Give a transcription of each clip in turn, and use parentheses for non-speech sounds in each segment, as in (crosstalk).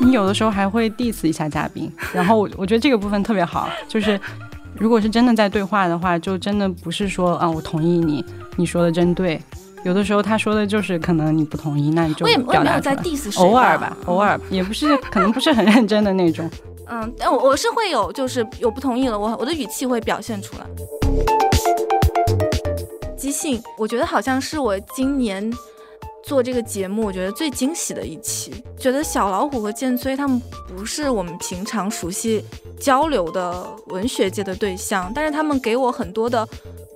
你有的时候还会 diss 一下嘉宾，(laughs) 然后我我觉得这个部分特别好，就是如果是真的在对话的话，就真的不是说啊我同意你，你说的真对。有的时候他说的就是可能你不同意，那你就我也表达出在来。diss 谁偶尔吧，偶尔也不是，可能不是很认真的那种。(laughs) 嗯，但我我是会有，就是有不同意了，我我的语气会表现出来。即兴，我觉得好像是我今年做这个节目，我觉得最惊喜的一期。觉得小老虎和剑崔他们不是我们平常熟悉交流的文学界的对象，但是他们给我很多的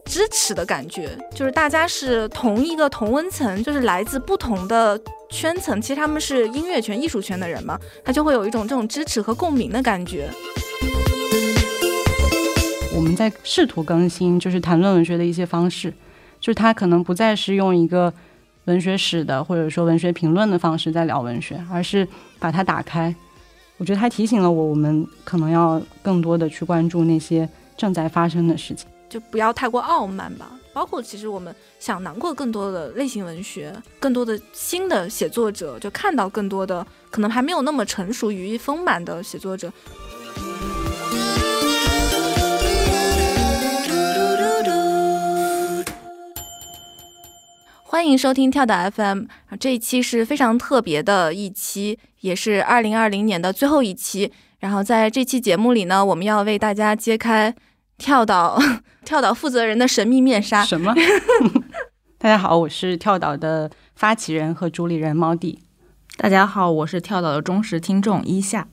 支持的感觉，就是大家是同一个同温层，就是来自不同的圈层，其实他们是音乐圈、艺术圈的人嘛，他就会有一种这种支持和共鸣的感觉。我们在试图更新，就是谈论文学的一些方式，就是它可能不再是用一个文学史的或者说文学评论的方式在聊文学，而是把它打开。我觉得它提醒了我，我们可能要更多的去关注那些正在发生的事情。就不要太过傲慢吧。包括其实我们想囊括更多的类型文学，更多的新的写作者，就看到更多的可能还没有那么成熟、羽翼丰满的写作者。欢迎收听跳岛 FM，这一期是非常特别的一期，也是二零二零年的最后一期。然后在这期节目里呢，我们要为大家揭开跳岛 (laughs) 跳岛负责人的神秘面纱。什么？(laughs) 大家好，我是跳岛的发起人和主理人猫弟。大家好，我是跳岛的忠实听众一夏。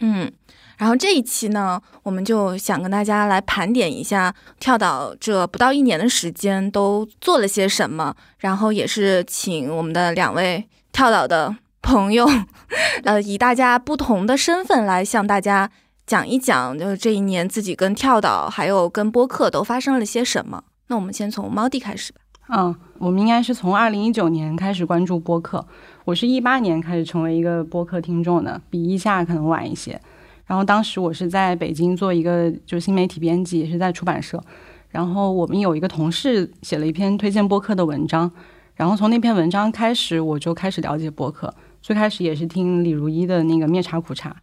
嗯，然后这一期呢，我们就想跟大家来盘点一下跳岛这不到一年的时间都做了些什么，然后也是请我们的两位跳岛的朋友，(laughs) 呃，以大家不同的身份来向大家讲一讲，就是这一年自己跟跳岛还有跟播客都发生了些什么。那我们先从猫弟开始吧。嗯，我们应该是从二零一九年开始关注播客，我是一八年开始成为一个播客听众的，比一下可能晚一些。然后当时我是在北京做一个就新媒体编辑，也是在出版社。然后我们有一个同事写了一篇推荐播客的文章，然后从那篇文章开始，我就开始了解播客。最开始也是听李如一的那个灭茶苦茶，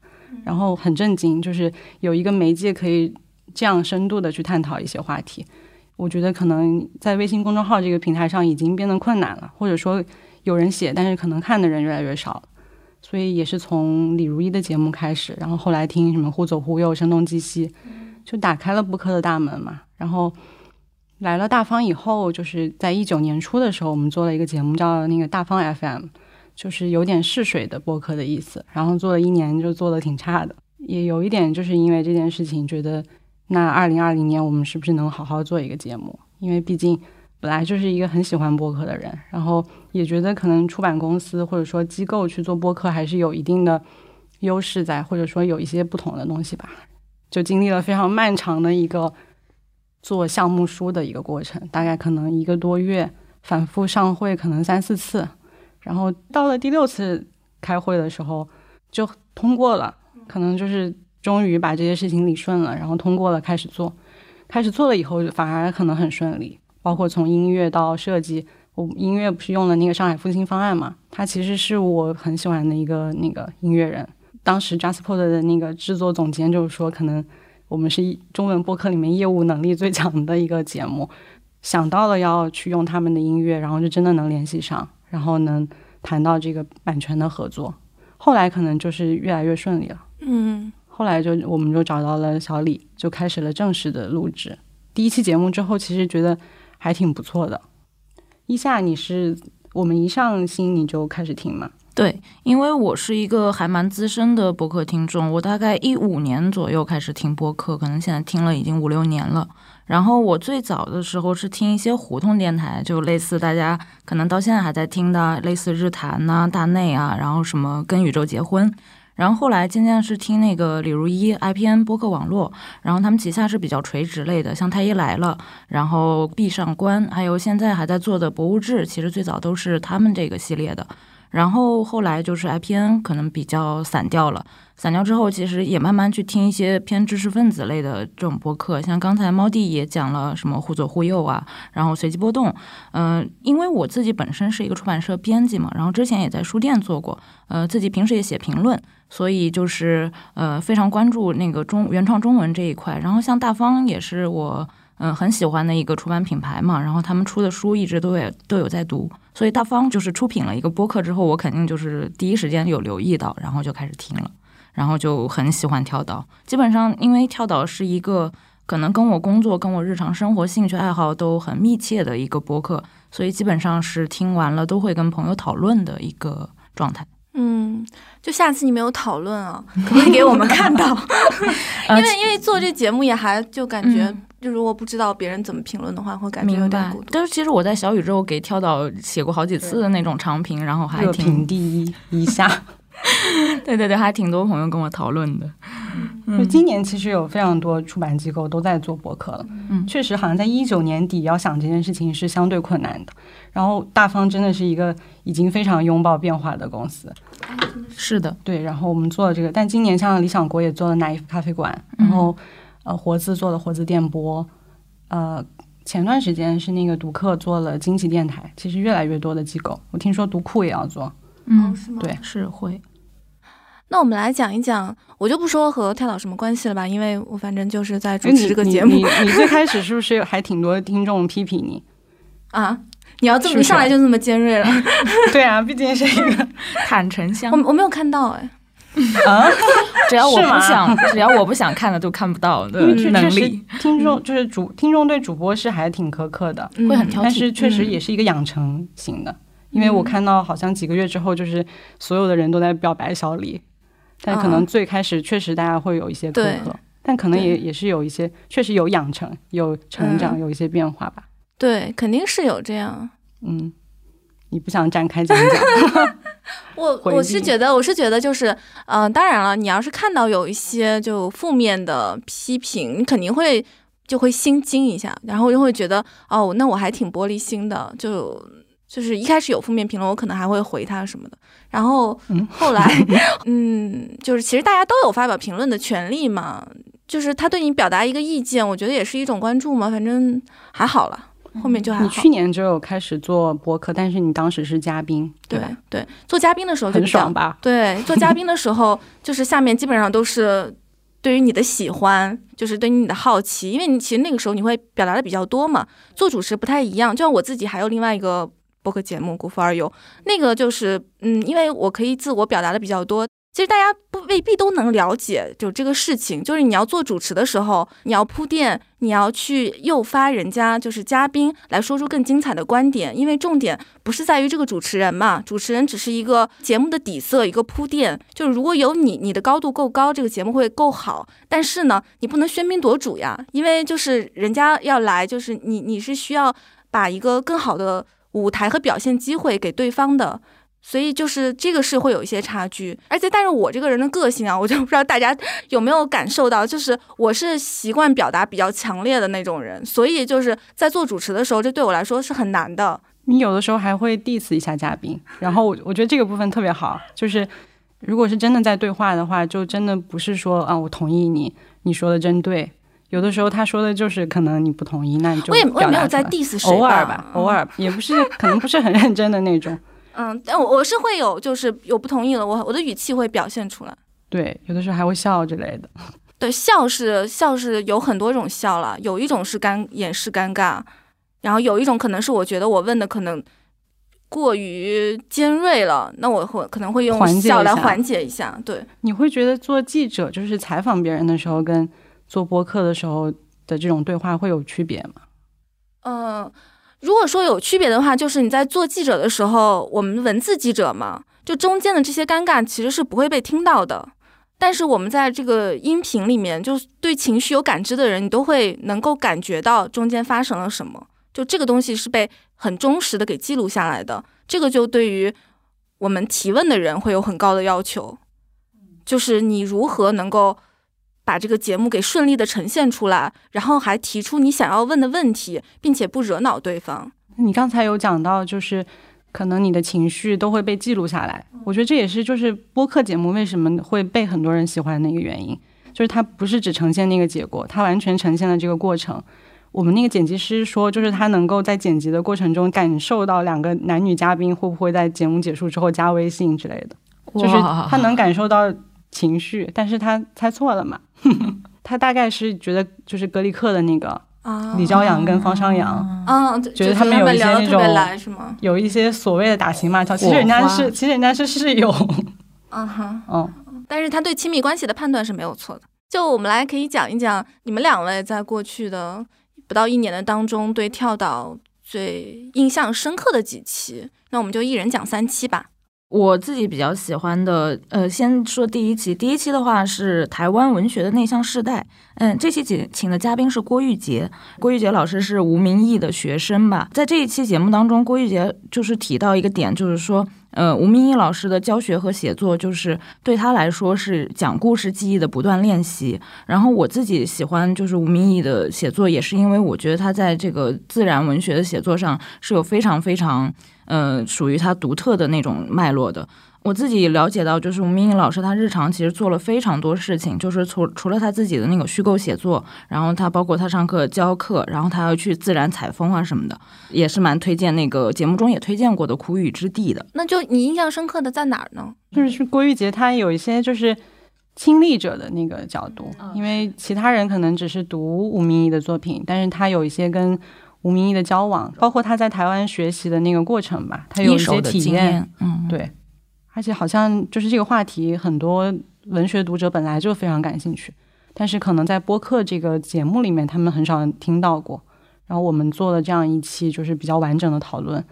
然后很震惊，就是有一个媒介可以这样深度的去探讨一些话题。我觉得可能在微信公众号这个平台上已经变得困难了，或者说有人写，但是可能看的人越来越少了。所以也是从李如一的节目开始，然后后来听什么忽左忽右、声东击西，就打开了播客的大门嘛。然后来了大方以后，就是在一九年初的时候，我们做了一个节目叫那个大方 FM，就是有点试水的播客的意思。然后做了一年，就做的挺差的，也有一点就是因为这件事情，觉得那二零二零年我们是不是能好好做一个节目？因为毕竟本来就是一个很喜欢播客的人，然后也觉得可能出版公司或者说机构去做播客还是有一定的优势在，或者说有一些不同的东西吧。就经历了非常漫长的一个做项目书的一个过程，大概可能一个多月，反复上会可能三四次，然后到了第六次开会的时候就通过了，可能就是终于把这些事情理顺了，然后通过了开始做，开始做了以后反而可能很顺利，包括从音乐到设计，我音乐不是用了那个上海复兴方案嘛，他其实是我很喜欢的一个那个音乐人。当时 JustPod 的那个制作总监就是说，可能我们是中文播客里面业务能力最强的一个节目，想到了要去用他们的音乐，然后就真的能联系上，然后能谈到这个版权的合作。后来可能就是越来越顺利了。嗯，后来就我们就找到了小李，就开始了正式的录制。第一期节目之后，其实觉得还挺不错的。一下，你是我们一上新你就开始听吗？对，因为我是一个还蛮资深的播客听众，我大概一五年左右开始听播客，可能现在听了已经五六年了。然后我最早的时候是听一些胡同电台，就类似大家可能到现在还在听的，类似日坛呐、大内啊，然后什么跟宇宙结婚。然后后来渐渐是听那个李如一 IPN 播客网络，然后他们旗下是比较垂直类的，像太医来了，然后闭上关，还有现在还在做的博物志，其实最早都是他们这个系列的。然后后来就是 IPN 可能比较散掉了，散掉之后，其实也慢慢去听一些偏知识分子类的这种播客，像刚才猫弟也讲了什么忽左忽右啊，然后随机波动，嗯，因为我自己本身是一个出版社编辑嘛，然后之前也在书店做过，呃，自己平时也写评论，所以就是呃非常关注那个中原创中文这一块，然后像大方也是我。嗯，很喜欢的一个出版品牌嘛，然后他们出的书一直都有都有在读，所以大方就是出品了一个播客之后，我肯定就是第一时间有留意到，然后就开始听了，然后就很喜欢跳岛。基本上因为跳岛是一个可能跟我工作、跟我日常生活、兴趣爱好都很密切的一个播客，所以基本上是听完了都会跟朋友讨论的一个状态。嗯，就下次你没有讨论啊，可不可以给我们看到？(laughs) 因为因为做这节目也还就感觉。就如果不知道别人怎么评论的话，会感觉有点孤独。但是其实我在小宇宙给跳岛写过好几次的那种长评，然后还挺第一一下。(laughs) 对对对，还挺多朋友跟我讨论的。就今年其实有非常多出版机构都在做博客了。嗯，确实好像在一九年底要想这件事情是相对困难的。然后大方真的是一个已经非常拥抱变化的公司。是的，对。然后我们做了这个，但今年像理想国也做了奶咖啡馆，然后。呃，活字做了活字电波，呃，前段时间是那个读客做了惊奇电台，其实越来越多的机构，我听说读库也要做，嗯，是吗？对，是会。那我们来讲一讲，我就不说和跳岛什么关系了吧，因为我反正就是在主持这个节目。你你最开始是不是还挺多听众批评你啊？你要这么一上来就这么尖锐了？(laughs) 对啊，毕竟是一个 (laughs) 坦诚相。我我没有看到哎。啊！(laughs) 只要我不想，只要我不想看的都看不到的能力。听众就是主听众对主播是还挺苛刻的，会很挑剔。但是确实也是一个养成型的，因为我看到好像几个月之后，就是所有的人都在表白小李，但可能最开始确实大家会有一些苛刻，但可能也也是有一些确实有养成、有成长、有一些变化吧。对，肯定是有这样。嗯。你不想展开讲讲？(laughs) 我我是觉得，我是觉得，就是，嗯，当然了，你要是看到有一些就负面的批评，你肯定会就会心惊一下，然后就会觉得，哦，那我还挺玻璃心的，就就是一开始有负面评论，我可能还会回他什么的，然后后来，(laughs) 嗯，就是其实大家都有发表评论的权利嘛，就是他对你表达一个意见，我觉得也是一种关注嘛，反正还好了。后面就还你去年就有开始做播客，但是你当时是嘉宾，对对，做嘉宾的时候很爽吧？对，做嘉宾的时候就是下面基本上都是对于你的喜欢，就是对于你的好奇，因为你其实那个时候你会表达的比较多嘛。做主持不太一样，就像我自己还有另外一个播客节目《古富而游》，那个就是嗯，因为我可以自我表达的比较多。其实大家不未必都能了解，就这个事情，就是你要做主持的时候，你要铺垫，你要去诱发人家，就是嘉宾来说出更精彩的观点，因为重点不是在于这个主持人嘛，主持人只是一个节目的底色，一个铺垫。就是如果有你，你的高度够高，这个节目会够好。但是呢，你不能喧宾夺主呀，因为就是人家要来，就是你你是需要把一个更好的舞台和表现机会给对方的。所以就是这个是会有一些差距，而且但是我这个人的个性啊，我就不知道大家有没有感受到，就是我是习惯表达比较强烈的那种人，所以就是在做主持的时候，这对我来说是很难的。你有的时候还会 diss 一下嘉宾，然后我我觉得这个部分特别好，就是如果是真的在对话的话，就真的不是说啊我同意你，你说的真对，有的时候他说的就是可能你不同意，那你就我也我也没有在 diss 谁，偶尔吧，偶尔也不是可能不是很认真的那种。嗯，但我我是会有，就是有不同意了，我我的语气会表现出来。对，有的时候还会笑之类的。(laughs) 对，笑是笑是有很多种笑了，有一种是尴掩饰尴尬，然后有一种可能是我觉得我问的可能过于尖锐了，那我会可能会用笑来缓解一下。对，你会觉得做记者就是采访别人的时候，跟做播客的时候的这种对话会有区别吗？嗯。如果说有区别的话，就是你在做记者的时候，我们文字记者嘛，就中间的这些尴尬其实是不会被听到的。但是我们在这个音频里面，就对情绪有感知的人，你都会能够感觉到中间发生了什么。就这个东西是被很忠实的给记录下来的。这个就对于我们提问的人会有很高的要求，就是你如何能够。把这个节目给顺利的呈现出来，然后还提出你想要问的问题，并且不惹恼对方。你刚才有讲到，就是可能你的情绪都会被记录下来。我觉得这也是就是播客节目为什么会被很多人喜欢的一个原因，就是它不是只呈现那个结果，它完全呈现了这个过程。我们那个剪辑师说，就是他能够在剪辑的过程中感受到两个男女嘉宾会不会在节目结束之后加微信之类的，就是他能感受到情绪，但是他猜错了嘛？(laughs) 他大概是觉得就是格里克的那个李朝阳跟方商阳，啊，觉得他们有一些那种是吗？有一些所谓的打情骂俏，其实人家是其实人家是室友，(laughs) 嗯哼，嗯，但是他对亲密关系的判断是没有错的。就我们来可以讲一讲你们两位在过去的。不到一年的当中，对跳岛最印象深刻的几期，那我们就一人讲三期吧。我自己比较喜欢的，呃，先说第一期。第一期的话是台湾文学的内向世代，嗯，这期请请的嘉宾是郭玉洁。郭玉洁老师是吴明义的学生吧？在这一期节目当中，郭玉洁就是提到一个点，就是说。呃，吴明义老师的教学和写作，就是对他来说是讲故事记忆的不断练习。然后我自己喜欢就是吴明义的写作，也是因为我觉得他在这个自然文学的写作上是有非常非常，呃，属于他独特的那种脉络的。我自己了解到，就是吴明义老师，他日常其实做了非常多事情，就是除除了他自己的那个虚构写作，然后他包括他上课教课，然后他要去自然采风啊什么的，也是蛮推荐那个节目中也推荐过的《苦雨之地》的。那就你印象深刻的在哪儿呢？就是是郭玉洁，他有一些就是亲历者的那个角度，因为其他人可能只是读吴明义的作品，但是他有一些跟吴明义的交往，包括他在台湾学习的那个过程吧，他有一些体验，嗯，对。而且好像就是这个话题，很多文学读者本来就非常感兴趣，但是可能在播客这个节目里面，他们很少听到过。然后我们做了这样一期，就是比较完整的讨论，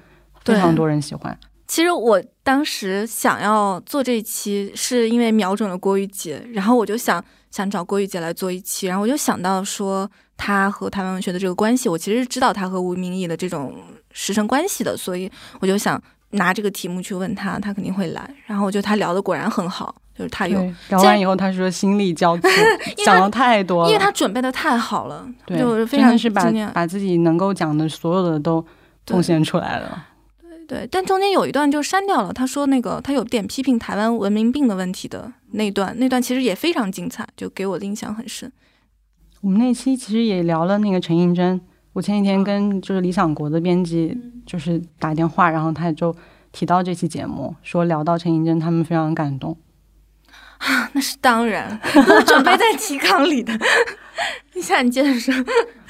非常多人喜欢。其实我当时想要做这一期，是因为瞄准了郭玉洁，然后我就想想找郭玉洁来做一期，然后我就想到说他和台湾文学的这个关系，我其实是知道他和吴明义的这种师生关系的，所以我就想。拿这个题目去问他，他肯定会来。然后我觉得他聊的果然很好，就是他有聊完以后，他说心力交瘁，讲了太多了，因为他准备的太好了，对，真的是把把自己能够讲的所有的都贡献出来了。对对，但中间有一段就删掉了，他说那个他有点批评台湾文明病的问题的那段，那段其实也非常精彩，就给我的印象很深。我们那期其实也聊了那个陈映真。我前几天跟就是理想国的编辑就是打电话，然后他就提到这期节目，说聊到陈映真，他们非常感动。啊，那是当然，(laughs) 我准备在提纲里的。(laughs) 你下你接着说。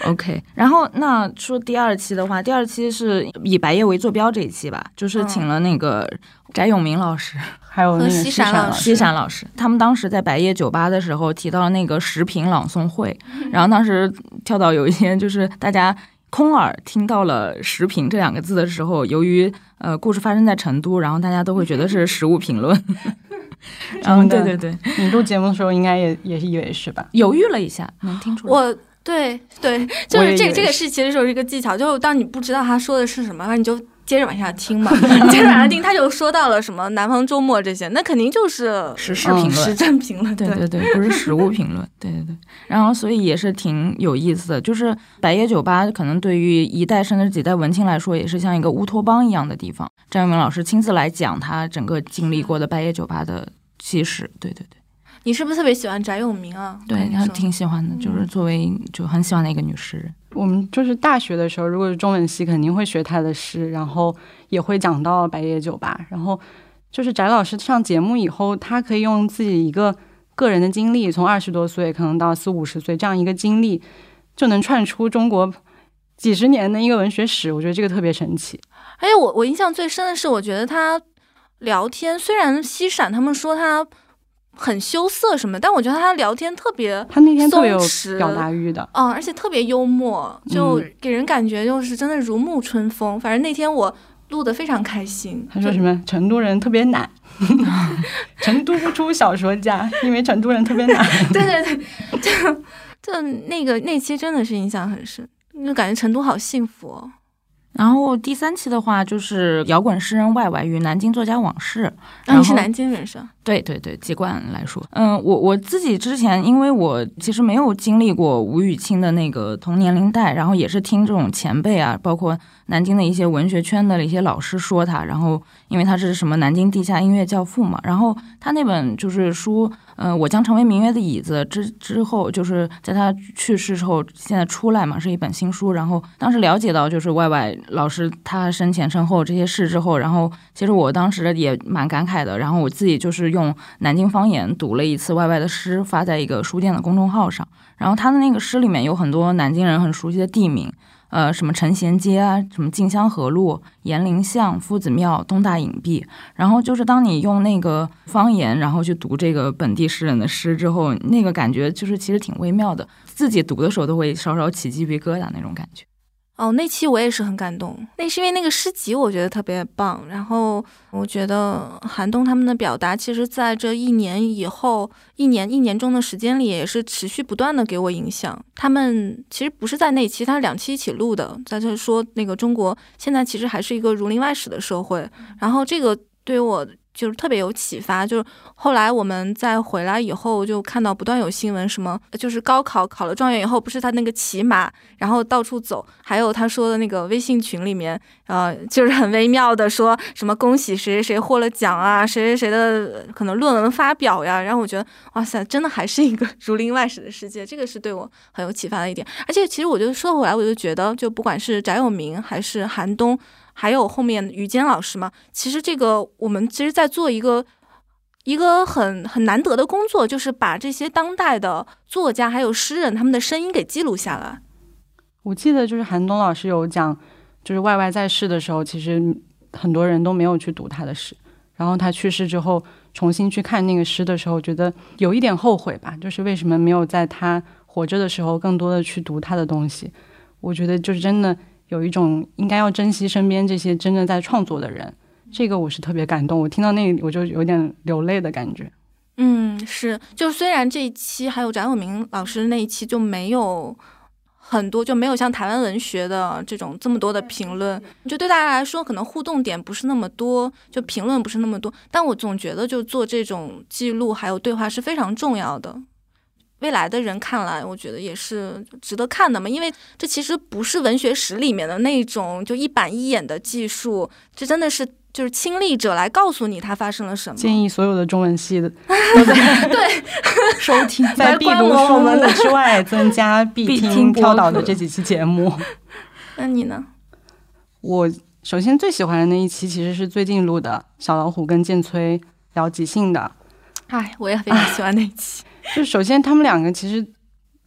OK，然后那说第二期的话，第二期是以白夜为坐标这一期吧，就是请了那个翟永明老师，(laughs) 还有那个西山老师，西山老师，他们当时在白夜酒吧的时候提到了那个食品朗诵会，然后当时跳到有一天就是大家空耳听到了“食品”这两个字的时候，由于呃故事发生在成都，然后大家都会觉得是食物评论。(laughs) (laughs) 嗯，对对对，你录节目的时候应该也也是以为是吧？犹豫了一下，能听出来。我对对，(laughs) 就是这个这个是其实就是一个技巧，就是当你不知道他说的是什么，那你就接着往下听嘛，(laughs) 接着往下听，他就说到了什么南方周末这些，那肯定就是时事评论、时政评论，对对对，不是实物评论，对对对。然后所以也是挺有意思的，就是百叶酒吧可能对于一代甚至几代文青来说，也是像一个乌托邦一样的地方。张永明老师亲自来讲他整个经历过的白夜酒吧的。其实，对对对，你是不是特别喜欢翟永明啊？对，他挺喜欢的，就是作为就很喜欢的一个女诗人。我们就是大学的时候，如果是中文系，肯定会学他的诗，然后也会讲到白夜酒吧。然后就是翟老师上节目以后，他可以用自己一个个人的经历，从二十多岁可能到四五十岁这样一个经历，就能串出中国几十年的一个文学史。我觉得这个特别神奇。而且我我印象最深的是，我觉得他。聊天虽然西闪他们说他很羞涩什么，但我觉得他聊天特别，他那天特别有表达欲的，嗯，而且特别幽默，就给人感觉就是真的如沐春风。反正那天我录的非常开心。他说什么？成都人特别懒，(laughs) 成都不出小说家，因为成都人特别懒。(laughs) 对对对，就就那个那期真的是印象很深，就感觉成都好幸福哦。然后第三期的话就是摇滚诗人 Y Y 与南京作家往事。那你是南京人是吧？对对对，籍贯来说，嗯，我我自己之前，因为我其实没有经历过吴雨清的那个同年龄代，然后也是听这种前辈啊，包括南京的一些文学圈的一些老师说他，然后因为他是什么南京地下音乐教父嘛，然后他那本就是书。嗯，我将成为明月的椅子之之后，就是在他去世之后，现在出来嘛，是一本新书。然后当时了解到，就是 Y Y 老师他生前身后这些事之后，然后其实我当时也蛮感慨的。然后我自己就是用南京方言读了一次 Y Y 的诗，发在一个书店的公众号上。然后他的那个诗里面有很多南京人很熟悉的地名。呃，什么陈贤街啊，什么静香河路、延陵巷、夫子庙、东大隐蔽，然后就是当你用那个方言，然后去读这个本地诗人的诗之后，那个感觉就是其实挺微妙的，自己读的时候都会稍稍起鸡皮疙瘩那种感觉。哦，那期我也是很感动，那是因为那个诗集我觉得特别棒。然后我觉得韩东他们的表达，其实在这一年以后，一年一年中的时间里，也是持续不断的给我影响。他们其实不是在那期，他两期一起录的，在这说那个中国现在其实还是一个儒林外史的社会。然后这个对我。就是特别有启发，就是后来我们再回来以后，就看到不断有新闻，什么就是高考考了状元以后，不是他那个骑马，然后到处走，还有他说的那个微信群里面，呃，就是很微妙的说什么恭喜谁谁谁获了奖啊，谁谁谁的可能论文发表呀，然后我觉得哇塞，真的还是一个 (laughs) 如林外史的世界，这个是对我很有启发的一点。而且其实我就说回来，我就觉得，就不管是翟永明还是韩东。还有后面于坚老师嘛，其实这个我们其实在做一个一个很很难得的工作，就是把这些当代的作家还有诗人他们的声音给记录下来。我记得就是韩东老师有讲，就是外外在世的时候，其实很多人都没有去读他的诗，然后他去世之后重新去看那个诗的时候，觉得有一点后悔吧，就是为什么没有在他活着的时候更多的去读他的东西？我觉得就是真的。有一种应该要珍惜身边这些真正在创作的人，这个我是特别感动。我听到那我就有点流泪的感觉。嗯，是，就虽然这一期还有翟永明老师那一期就没有很多，就没有像台湾文学的这种这么多的评论，就对大家来说可能互动点不是那么多，就评论不是那么多。但我总觉得就做这种记录还有对话是非常重要的。未来的人看来，我觉得也是值得看的嘛，因为这其实不是文学史里面的那种就一板一眼的技术，这真的是就是亲历者来告诉你它发生了什么。建议所有的中文系的对收听，在必读书目之外增加必听 (laughs) 跳岛的这几期节目。那你呢？我首先最喜欢的那一期其实是最近录的，小老虎跟剑崔聊即兴的。哎，我也非常喜欢那一期。就首先，他们两个其实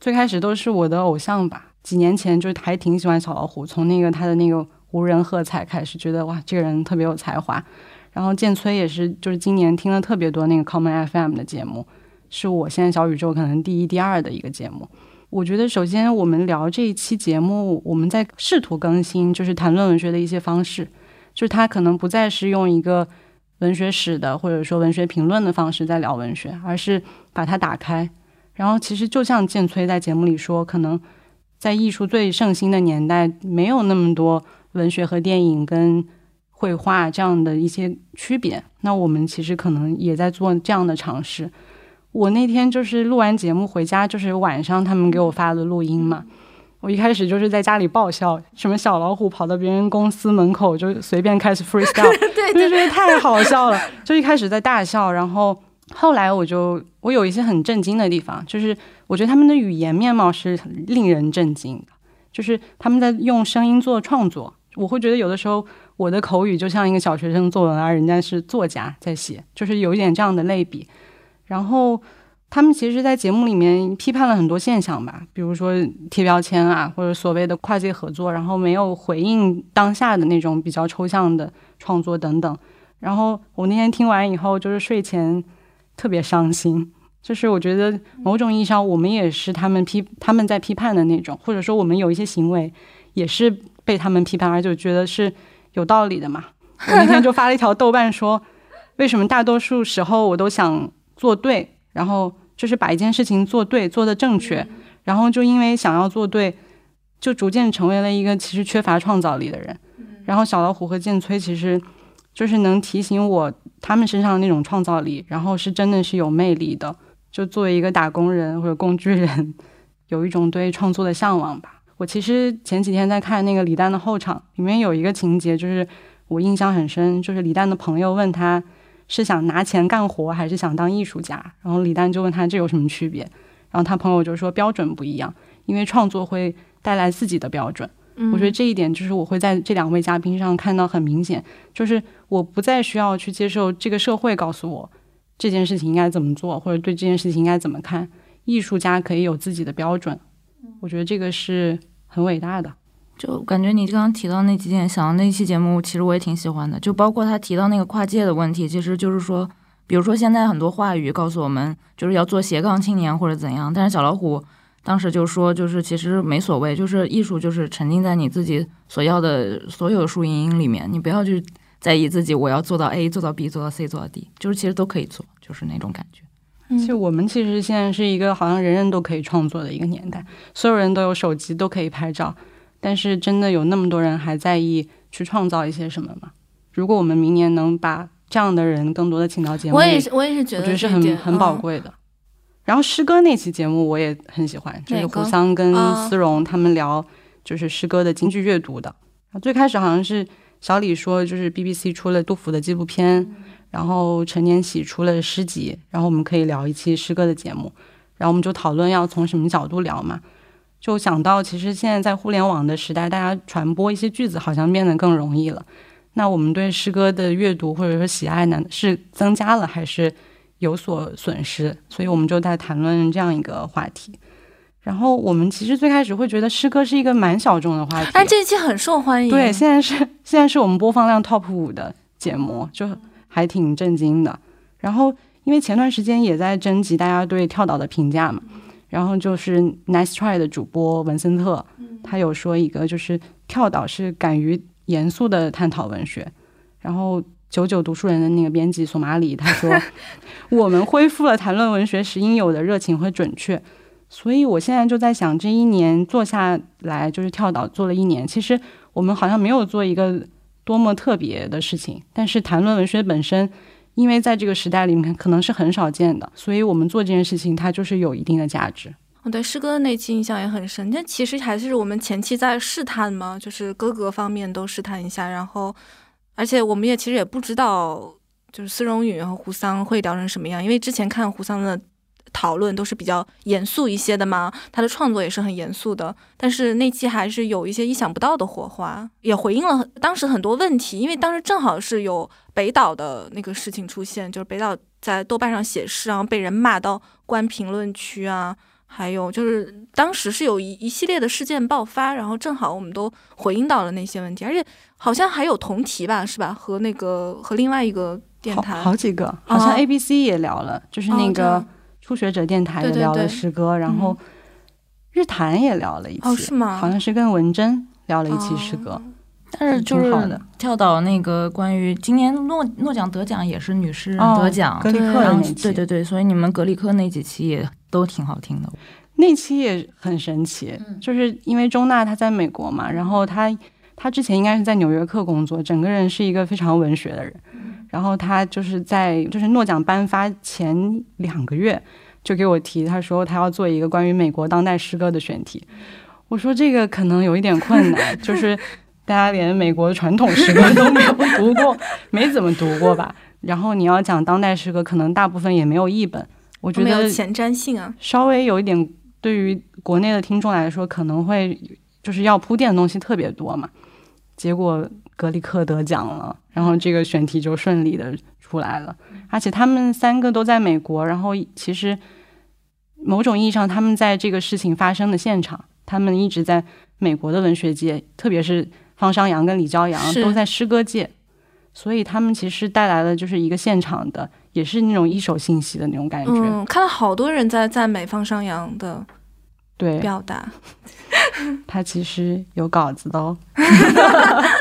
最开始都是我的偶像吧。几年前就还挺喜欢小老虎，从那个他的那个无人喝彩开始，觉得哇，这个人特别有才华。然后剑崔也是，就是今年听了特别多那个 Common FM 的节目，是我现在小宇宙可能第一、第二的一个节目。我觉得首先我们聊这一期节目，我们在试图更新，就是谈论文学的一些方式，就是他可能不再是用一个。文学史的，或者说文学评论的方式在聊文学，而是把它打开。然后，其实就像建崔在节目里说，可能在艺术最盛行的年代，没有那么多文学和电影跟绘画这样的一些区别。那我们其实可能也在做这样的尝试。我那天就是录完节目回家，就是晚上他们给我发的录音嘛。我一开始就是在家里爆笑，什么小老虎跑到别人公司门口就随便开始 freestyle，就觉得太好笑了。(laughs) 就一开始在大笑，然后后来我就我有一些很震惊的地方，就是我觉得他们的语言面貌是令人震惊的，就是他们在用声音做创作。我会觉得有的时候我的口语就像一个小学生作文，而人家是作家在写，就是有一点这样的类比。然后。他们其实，在节目里面批判了很多现象吧，比如说贴标签啊，或者所谓的跨界合作，然后没有回应当下的那种比较抽象的创作等等。然后我那天听完以后，就是睡前特别伤心，就是我觉得某种意义上，我们也是他们批他们在批判的那种，或者说我们有一些行为也是被他们批判，而且觉得是有道理的嘛。我那天就发了一条豆瓣说，为什么大多数时候我都想做对，然后。就是把一件事情做对，做的正确，然后就因为想要做对，就逐渐成为了一个其实缺乏创造力的人。然后小老虎和剑崔其实就是能提醒我他们身上的那种创造力，然后是真的是有魅力的。就作为一个打工人或者工具人，(laughs) 有一种对创作的向往吧。我其实前几天在看那个李诞的后场，里面有一个情节，就是我印象很深，就是李诞的朋友问他是想拿钱干活还是想当艺术家，然后李诞就问他这有什么区别，然后他朋友就说标准不一样，因为创作会带来自己的标准。我觉得这一点就是我会在这两位嘉宾上看到很明显，就是我不再需要去接受这个社会告诉我这件事情应该怎么做，或者对这件事情应该怎么看，艺术家可以有自己的标准。我觉得这个是。很伟大的，就感觉你刚刚提到那几点，想到那期节目，其实我也挺喜欢的。就包括他提到那个跨界的问题，其实就是说，比如说现在很多话语告诉我们，就是要做斜杠青年或者怎样。但是小老虎当时就说，就是其实没所谓，就是艺术就是沉浸在你自己所要的所有树荫荫里面，你不要去在意自己我要做到 A 做到 B 做到 C 做到 D，就是其实都可以做，就是那种感觉。其实我们其实现在是一个好像人人都可以创作的一个年代，所有人都有手机都可以拍照，但是真的有那么多人还在意去创造一些什么吗？如果我们明年能把这样的人更多的请到节目，我也是我也是觉得我觉得是很很宝贵的。然后诗歌那期节目我也很喜欢，就是胡桑跟思荣他们聊就是诗歌的京剧阅读的。最开始好像是小李说，就是 BBC 出了杜甫的纪录片。然后陈年喜出了诗集，然后我们可以聊一期诗歌的节目，然后我们就讨论要从什么角度聊嘛，就想到其实现在在互联网的时代，大家传播一些句子好像变得更容易了，那我们对诗歌的阅读或者说喜爱呢，是增加了还是有所损失？所以我们就在谈论这样一个话题。然后我们其实最开始会觉得诗歌是一个蛮小众的话题，但这一期很受欢迎。对，现在是现在是我们播放量 top 五的节目，就。还挺震惊的，然后因为前段时间也在征集大家对跳岛的评价嘛，然后就是 Nice Try 的主播文森特，他有说一个就是跳岛是敢于严肃的探讨文学，然后九九读书人的那个编辑索马里他说，(laughs) 我们恢复了谈论文学时应有的热情和准确，所以我现在就在想，这一年做下来就是跳岛做了一年，其实我们好像没有做一个。多么特别的事情，但是谈论文学本身，因为在这个时代里面可能是很少见的，所以我们做这件事情，它就是有一定的价值。我对师哥的那期印象也很深，但其实还是我们前期在试探嘛，就是各个方面都试探一下，然后，而且我们也其实也不知道，就是司荣宇和胡桑会聊成什么样，因为之前看胡桑的。讨论都是比较严肃一些的嘛，他的创作也是很严肃的，但是那期还是有一些意想不到的火花，也回应了当时很多问题，因为当时正好是有北岛的那个事情出现，就是北岛在豆瓣上写诗，然后被人骂到关评论区啊，还有就是当时是有一一系列的事件爆发，然后正好我们都回应到了那些问题，而且好像还有同题吧，是吧？和那个和另外一个电台好几个，好像 A B C 也聊了，就是那个。初学者电台也聊了诗歌，然后日坛也聊了一期，是吗？好像是跟文珍聊了一期诗歌，但是就是跳到那个关于今年诺诺奖得奖也是女诗人得奖，格里克的那期，对对对，所以你们格里克那几期也都挺好听的，那期也很神奇，就是因为钟娜她在美国嘛，然后她她之前应该是在纽约客工作，整个人是一个非常文学的人。然后他就是在就是诺奖颁发前两个月就给我提，他说他要做一个关于美国当代诗歌的选题。我说这个可能有一点困难，(laughs) 就是大家连美国的传统诗歌都没有读过，(laughs) 没怎么读过吧。然后你要讲当代诗歌，可能大部分也没有译本。我觉得前瞻性啊，稍微有一点对于国内的听众来说，可能会就是要铺垫的东西特别多嘛。结果。格里克得奖了，然后这个选题就顺利的出来了，而且他们三个都在美国，然后其实某种意义上，他们在这个事情发生的现场，他们一直在美国的文学界，特别是方商阳跟李骄阳都在诗歌界，所以他们其实带来了就是一个现场的，也是那种一手信息的那种感觉。嗯，看到好多人在赞美方商阳的对表达，(laughs) 他其实有稿子的哦。(laughs) (laughs)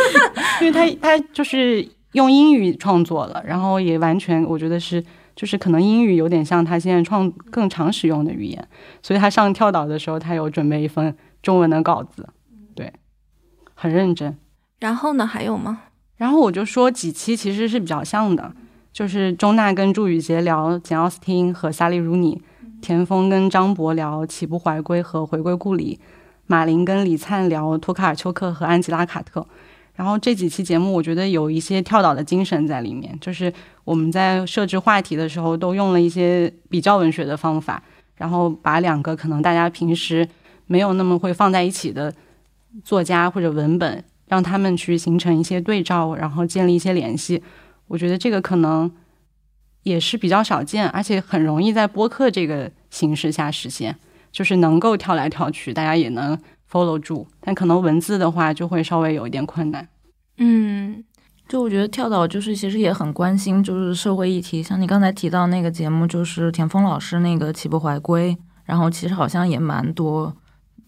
(laughs) 因为他他就是用英语创作了，然后也完全我觉得是就是可能英语有点像他现在创更常使用的语言，所以他上跳岛的时候，他有准备一份中文的稿子，对，很认真。然后呢，还有吗？然后我就说几期其实是比较像的，就是钟娜跟祝宇杰聊简奥斯汀和萨利如尼，田丰跟张博聊启不怀归和回归故里，马林跟李灿聊托卡尔丘克和安吉拉卡特。然后这几期节目，我觉得有一些跳岛的精神在里面，就是我们在设置话题的时候，都用了一些比较文学的方法，然后把两个可能大家平时没有那么会放在一起的作家或者文本，让他们去形成一些对照，然后建立一些联系。我觉得这个可能也是比较少见，而且很容易在播客这个形式下实现，就是能够跳来跳去，大家也能。Follow 住，但可能文字的话就会稍微有一点困难。嗯，就我觉得跳岛就是其实也很关心就是社会议题，像你刚才提到那个节目，就是田丰老师那个启不怀归，然后其实好像也蛮多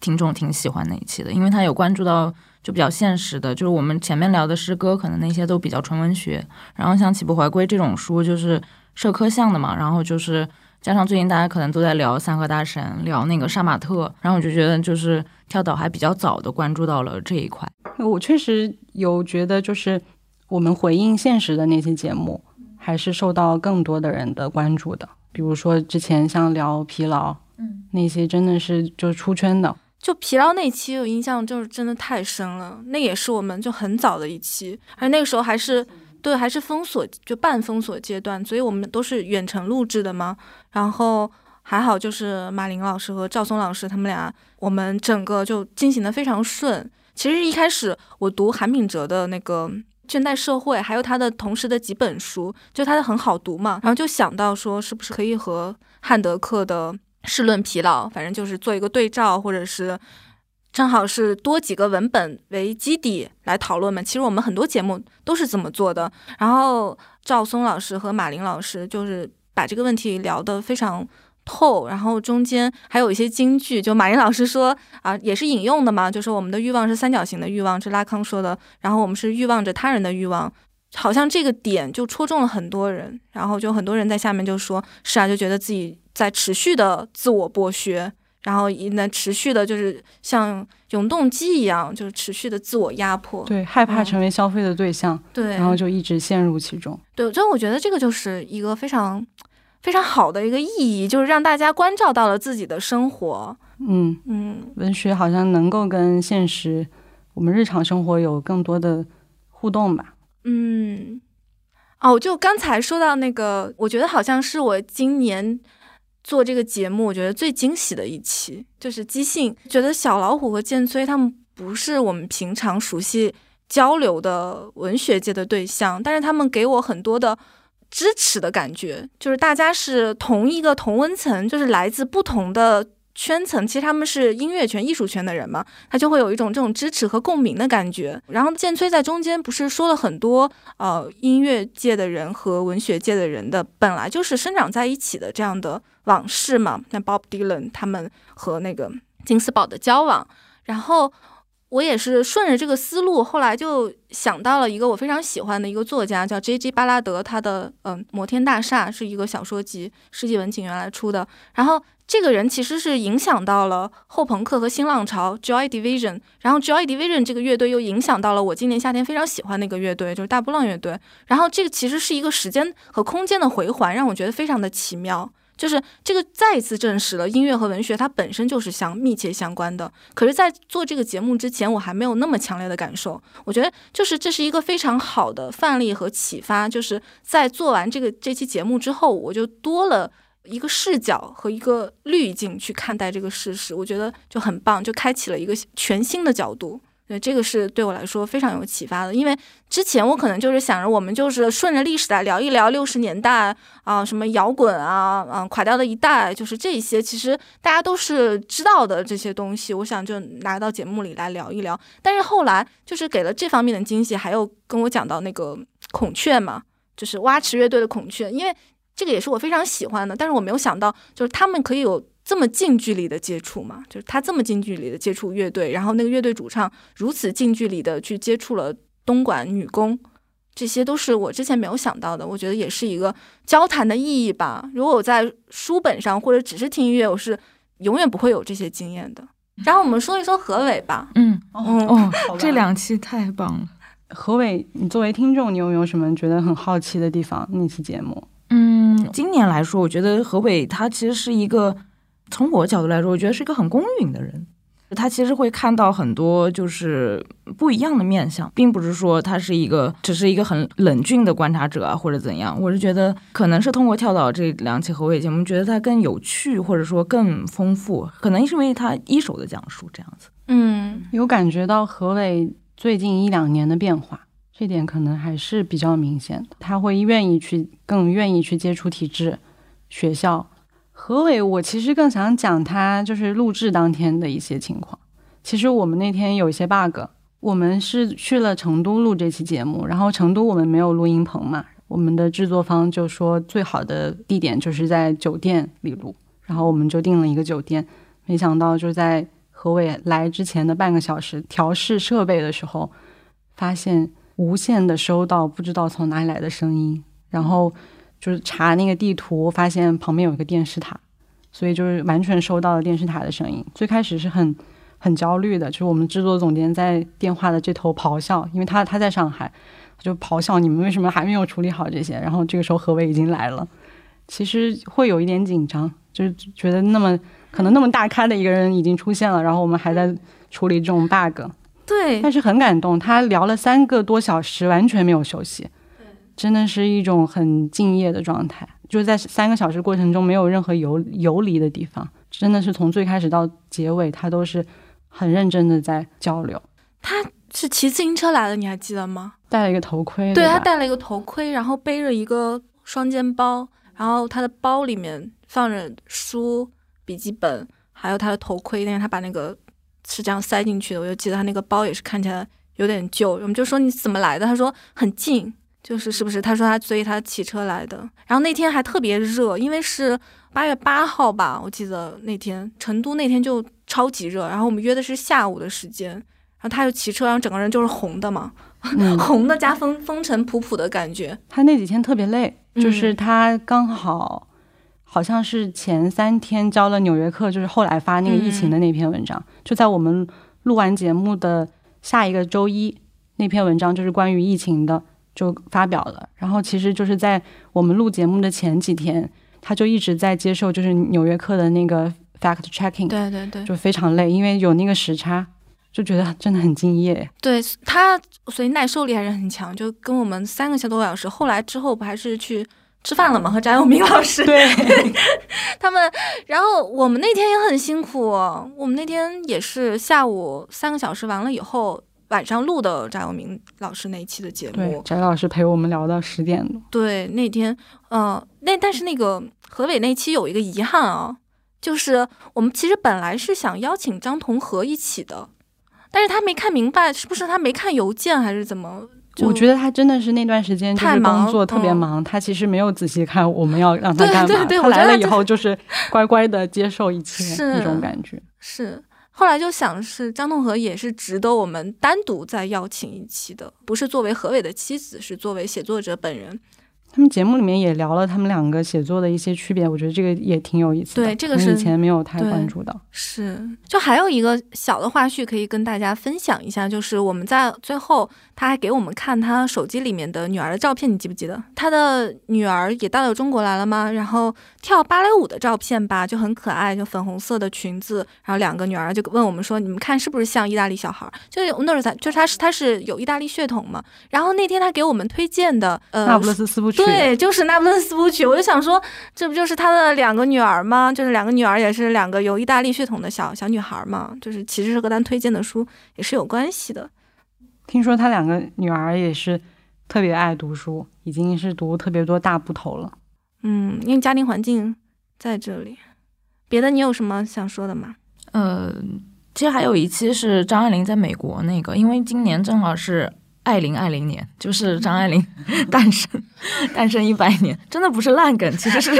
听众挺喜欢那一期的，因为他有关注到就比较现实的，就是我们前面聊的诗歌可能那些都比较纯文学，然后像启不怀归这种书就是社科向的嘛，然后就是加上最近大家可能都在聊三河大神，聊那个杀马特，然后我就觉得就是。跳岛还比较早的关注到了这一块，我确实有觉得，就是我们回应现实的那些节目，还是受到更多的人的关注的。比如说之前像聊疲劳，嗯，那些真的是就出圈的。就疲劳那期，我印象就是真的太深了。那也是我们就很早的一期，而那个时候还是对还是封锁就半封锁阶段，所以我们都是远程录制的嘛。然后。还好，就是马林老师和赵松老师他们俩，我们整个就进行的非常顺。其实一开始我读韩炳哲的那个《倦怠社会》，还有他的同时的几本书，就他的很好读嘛，然后就想到说，是不是可以和汉德克的《试论疲劳》，反正就是做一个对照，或者是正好是多几个文本为基底来讨论嘛。其实我们很多节目都是这么做的。然后赵松老师和马林老师就是把这个问题聊得非常。透，然后中间还有一些金句，就马林老师说啊，也是引用的嘛，就是我们的欲望是三角形的欲望，是拉康说的，然后我们是欲望着他人的欲望，好像这个点就戳中了很多人，然后就很多人在下面就说，是啊，就觉得自己在持续的自我剥削，然后也能持续的就是像永动机一样，就是持续的自我压迫，对，害怕成为消费的对象，对，然后就一直陷入其中，对，所以我觉得这个就是一个非常。非常好的一个意义，就是让大家关照到了自己的生活。嗯嗯，文学好像能够跟现实，我们日常生活有更多的互动吧。嗯，哦，就刚才说到那个，我觉得好像是我今年做这个节目，我觉得最惊喜的一期，就是即兴。觉得小老虎和剑崔他们不是我们平常熟悉交流的文学界的对象，但是他们给我很多的。支持的感觉，就是大家是同一个同温层，就是来自不同的圈层。其实他们是音乐圈、艺术圈的人嘛，他就会有一种这种支持和共鸣的感觉。然后建崔在中间不是说了很多，呃，音乐界的人和文学界的人的本来就是生长在一起的这样的往事嘛。那 Bob Dylan 他们和那个金斯堡的交往，然后。我也是顺着这个思路，后来就想到了一个我非常喜欢的一个作家，叫 J.G. 巴拉德，他的嗯《摩天大厦》是一个小说集，世纪文景原来出的。然后这个人其实是影响到了后朋克和新浪潮 Joy Division，然后 Joy Division 这个乐队又影响到了我今年夏天非常喜欢那个乐队，就是大波浪乐队。然后这个其实是一个时间和空间的回环，让我觉得非常的奇妙。就是这个再一次证实了音乐和文学它本身就是相密切相关的。可是，在做这个节目之前，我还没有那么强烈的感受。我觉得，就是这是一个非常好的范例和启发。就是在做完这个这期节目之后，我就多了一个视角和一个滤镜去看待这个事实，我觉得就很棒，就开启了一个全新的角度。对，这个是对我来说非常有启发的，因为之前我可能就是想着我们就是顺着历史来聊一聊六十年代啊，什么摇滚啊，嗯，垮掉的一代，就是这些，其实大家都是知道的这些东西，我想就拿到节目里来聊一聊。但是后来就是给了这方面的惊喜，还有跟我讲到那个孔雀嘛，就是蛙池乐队的孔雀，因为这个也是我非常喜欢的，但是我没有想到就是他们可以有。这么近距离的接触嘛，就是他这么近距离的接触乐队，然后那个乐队主唱如此近距离的去接触了东莞女工，这些都是我之前没有想到的。我觉得也是一个交谈的意义吧。如果我在书本上或者只是听音乐，我是永远不会有这些经验的。(laughs) 然后我们说一说何伟吧。嗯哦，(laughs) 哦这两期太棒了。何伟，你作为听众，你有没有什么觉得很好奇的地方？那期节目，嗯，今年来说，我觉得何伟他其实是一个，从我角度来说，我觉得是一个很公允的人。他其实会看到很多就是不一样的面相，并不是说他是一个只是一个很冷峻的观察者啊，或者怎样。我是觉得可能是通过跳岛这两期何伟节目，觉得他更有趣，或者说更丰富。可能是因为他一手的讲述这样子。嗯，有感觉到何伟最近一两年的变化，这点可能还是比较明显的。他会愿意去，更愿意去接触体制、学校。何伟，我其实更想讲他就是录制当天的一些情况。其实我们那天有一些 bug，我们是去了成都录这期节目，然后成都我们没有录音棚嘛，我们的制作方就说最好的地点就是在酒店里录，然后我们就订了一个酒店，没想到就在何伟来之前的半个小时调试设备的时候，发现无限的收到不知道从哪里来的声音，然后。就是查那个地图，发现旁边有一个电视塔，所以就是完全收到了电视塔的声音。最开始是很很焦虑的，就是我们制作总监在电话的这头咆哮，因为他他在上海，就咆哮你们为什么还没有处理好这些？然后这个时候何伟已经来了，其实会有一点紧张，就是觉得那么可能那么大咖的一个人已经出现了，然后我们还在处理这种 bug，对，但是很感动，他聊了三个多小时，完全没有休息。真的是一种很敬业的状态，就是在三个小时过程中没有任何游游离的地方，真的是从最开始到结尾，他都是很认真的在交流。他是骑自行车来的，你还记得吗？戴了一个头盔，对他戴了一个头盔，然后背着一个双肩包，然后他的包里面放着书、笔记本，还有他的头盔，但是他把那个是这样塞进去的。我就记得他那个包也是看起来有点旧，我们就说你怎么来的？他说很近。就是是不是？他说他所以他骑车来的，然后那天还特别热，因为是八月八号吧，我记得那天成都那天就超级热，然后我们约的是下午的时间，然后他就骑车，然后整个人就是红的嘛，(laughs) 红的加风风尘仆仆的感觉。他那几天特别累，就是他刚好好像是前三天交了《纽约客》，就是后来发那个疫情的那篇文章，就在我们录完节目的下一个周一，那篇文章就是关于疫情的。就发表了，然后其实就是在我们录节目的前几天，他就一直在接受就是《纽约客》的那个 fact checking，对对对，就非常累，因为有那个时差，就觉得真的很敬业。对他，所以耐受力还是很强，就跟我们三个小多小时。后来之后不还是去吃饭了吗？(laughs) 和翟永明老师，对 (laughs) 他们。然后我们那天也很辛苦，我们那天也是下午三个小时完了以后。晚上录的翟永明老师那一期的节目，翟老师陪我们聊到十点多。对，那天，嗯，那但是那个何伟那期有一个遗憾啊，就是我们其实本来是想邀请张同和一起的，但是他没看明白，是不是他没看邮件还是怎么？我觉得他真的是那段时间就是工作特别忙，他其实没有仔细看我们要让他干嘛。他来了以后就是乖乖的接受一切那种感觉。是。后来就想是张栋和也是值得我们单独再邀请一期的，不是作为何伟的妻子，是作为写作者本人。他们节目里面也聊了他们两个写作的一些区别，我觉得这个也挺有意思的。对，这个是以前没有太关注到。是，就还有一个小的花絮可以跟大家分享一下，就是我们在最后他还给我们看他手机里面的女儿的照片，你记不记得？他的女儿也到了中国来了吗？然后跳芭蕾舞的照片吧，就很可爱，就粉红色的裙子，然后两个女儿就问我们说：“你们看是不是像意大利小孩？”就是那时候他就是他是他是有意大利血统嘛。然后那天他给我们推荐的呃，那不勒斯四部曲。对，就是《那不勒斯四部曲》，我就想说，这不就是他的两个女儿吗？就是两个女儿也是两个有意大利血统的小小女孩嘛，就是其实是和他推荐的书也是有关系的。听说他两个女儿也是特别爱读书，已经是读特别多大部头了。嗯，因为家庭环境在这里。别的你有什么想说的吗？呃，其实还有一期是张爱玲在美国那个，因为今年正好是。爱玲爱玲年就是张爱玲 (laughs) 诞生诞生一百年，真的不是烂梗，(laughs) 其实是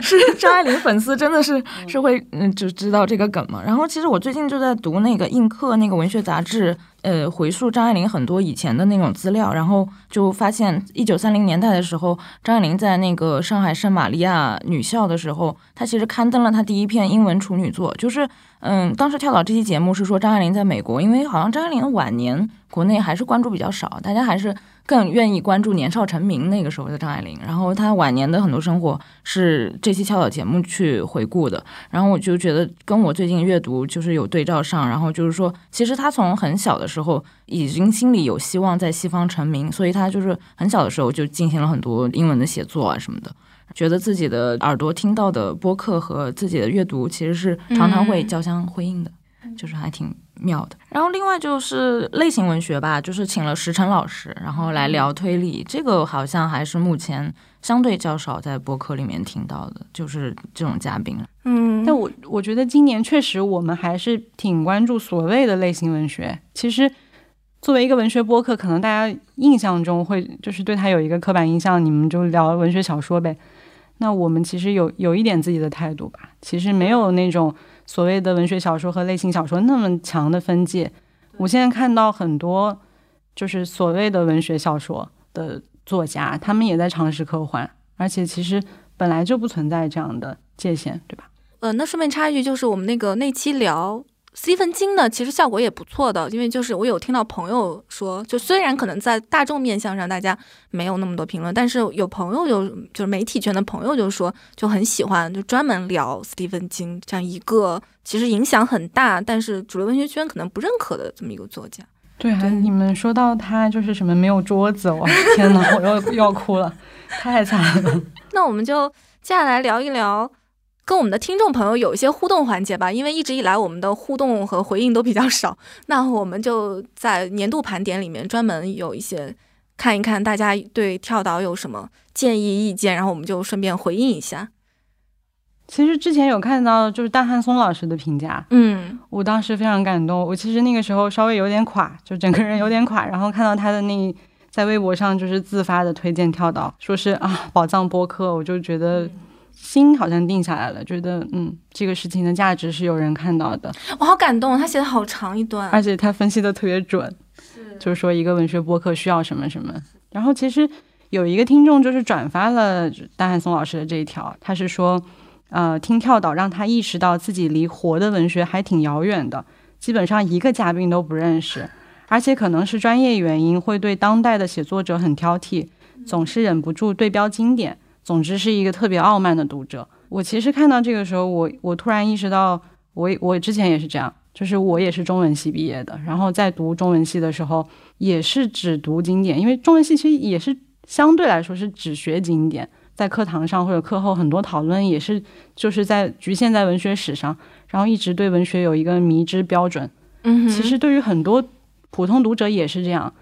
是张爱玲粉丝真的是是会嗯就知道这个梗嘛。然后其实我最近就在读那个映客那个文学杂志呃回溯张爱玲很多以前的那种资料，然后就发现一九三零年代的时候，张爱玲在那个上海圣玛利亚女校的时候，她其实刊登了她第一篇英文处女作，就是嗯，当时跳岛这期节目是说张爱玲在美国，因为好像张爱玲晚年国内还是关注比较少，大家还是。更愿意关注年少成名那个时候的张爱玲，然后她晚年的很多生活是这期跳岛节目去回顾的，然后我就觉得跟我最近阅读就是有对照上，然后就是说，其实她从很小的时候已经心里有希望在西方成名，所以她就是很小的时候就进行了很多英文的写作啊什么的，觉得自己的耳朵听到的播客和自己的阅读其实是常常会交相辉映的，就是还挺。妙的，然后另外就是类型文学吧，就是请了石晨老师，然后来聊推理，这个好像还是目前相对较少在播客里面听到的，就是这种嘉宾。嗯，但我我觉得今年确实我们还是挺关注所谓的类型文学。其实作为一个文学播客，可能大家印象中会就是对他有一个刻板印象，你们就聊文学小说呗。那我们其实有有一点自己的态度吧，其实没有那种。所谓的文学小说和类型小说那么强的分界，我现在看到很多就是所谓的文学小说的作家，他们也在尝试科幻，而且其实本来就不存在这样的界限，对吧？呃，那顺便插一句，就是我们那个那期聊。斯蒂芬金呢，其实效果也不错的，因为就是我有听到朋友说，就虽然可能在大众面相上大家没有那么多评论，但是有朋友有就是媒体圈的朋友就说就很喜欢，就专门聊斯蒂芬金这样一个其实影响很大，但是主流文学圈可能不认可的这么一个作家。对啊，你们说到他就是什么没有桌子，我天哪，我要要哭了，太惨了。(laughs) 那我们就接下来聊一聊。跟我们的听众朋友有一些互动环节吧，因为一直以来我们的互动和回应都比较少，那我们就在年度盘点里面专门有一些看一看大家对跳岛有什么建议意见，然后我们就顺便回应一下。其实之前有看到就是大汉松老师的评价，嗯，我当时非常感动。我其实那个时候稍微有点垮，就整个人有点垮，然后看到他的那在微博上就是自发的推荐跳岛，说是啊宝藏播客，我就觉得。心好像定下来了，觉得嗯，这个事情的价值是有人看到的。我好感动，他写的好长一段，而且他分析的特别准，就是说一个文学播客需要什么什么。然后其实有一个听众就是转发了大汉松老师的这一条，他是说，呃，听跳岛让他意识到自己离活的文学还挺遥远的，基本上一个嘉宾都不认识，而且可能是专业原因会对当代的写作者很挑剔，总是忍不住对标经典。总之是一个特别傲慢的读者。我其实看到这个时候，我我突然意识到，我我之前也是这样，就是我也是中文系毕业的，然后在读中文系的时候，也是只读经典，因为中文系其实也是相对来说是只学经典，在课堂上或者课后很多讨论也是就是在局限在文学史上，然后一直对文学有一个迷之标准。嗯，其实对于很多普通读者也是这样。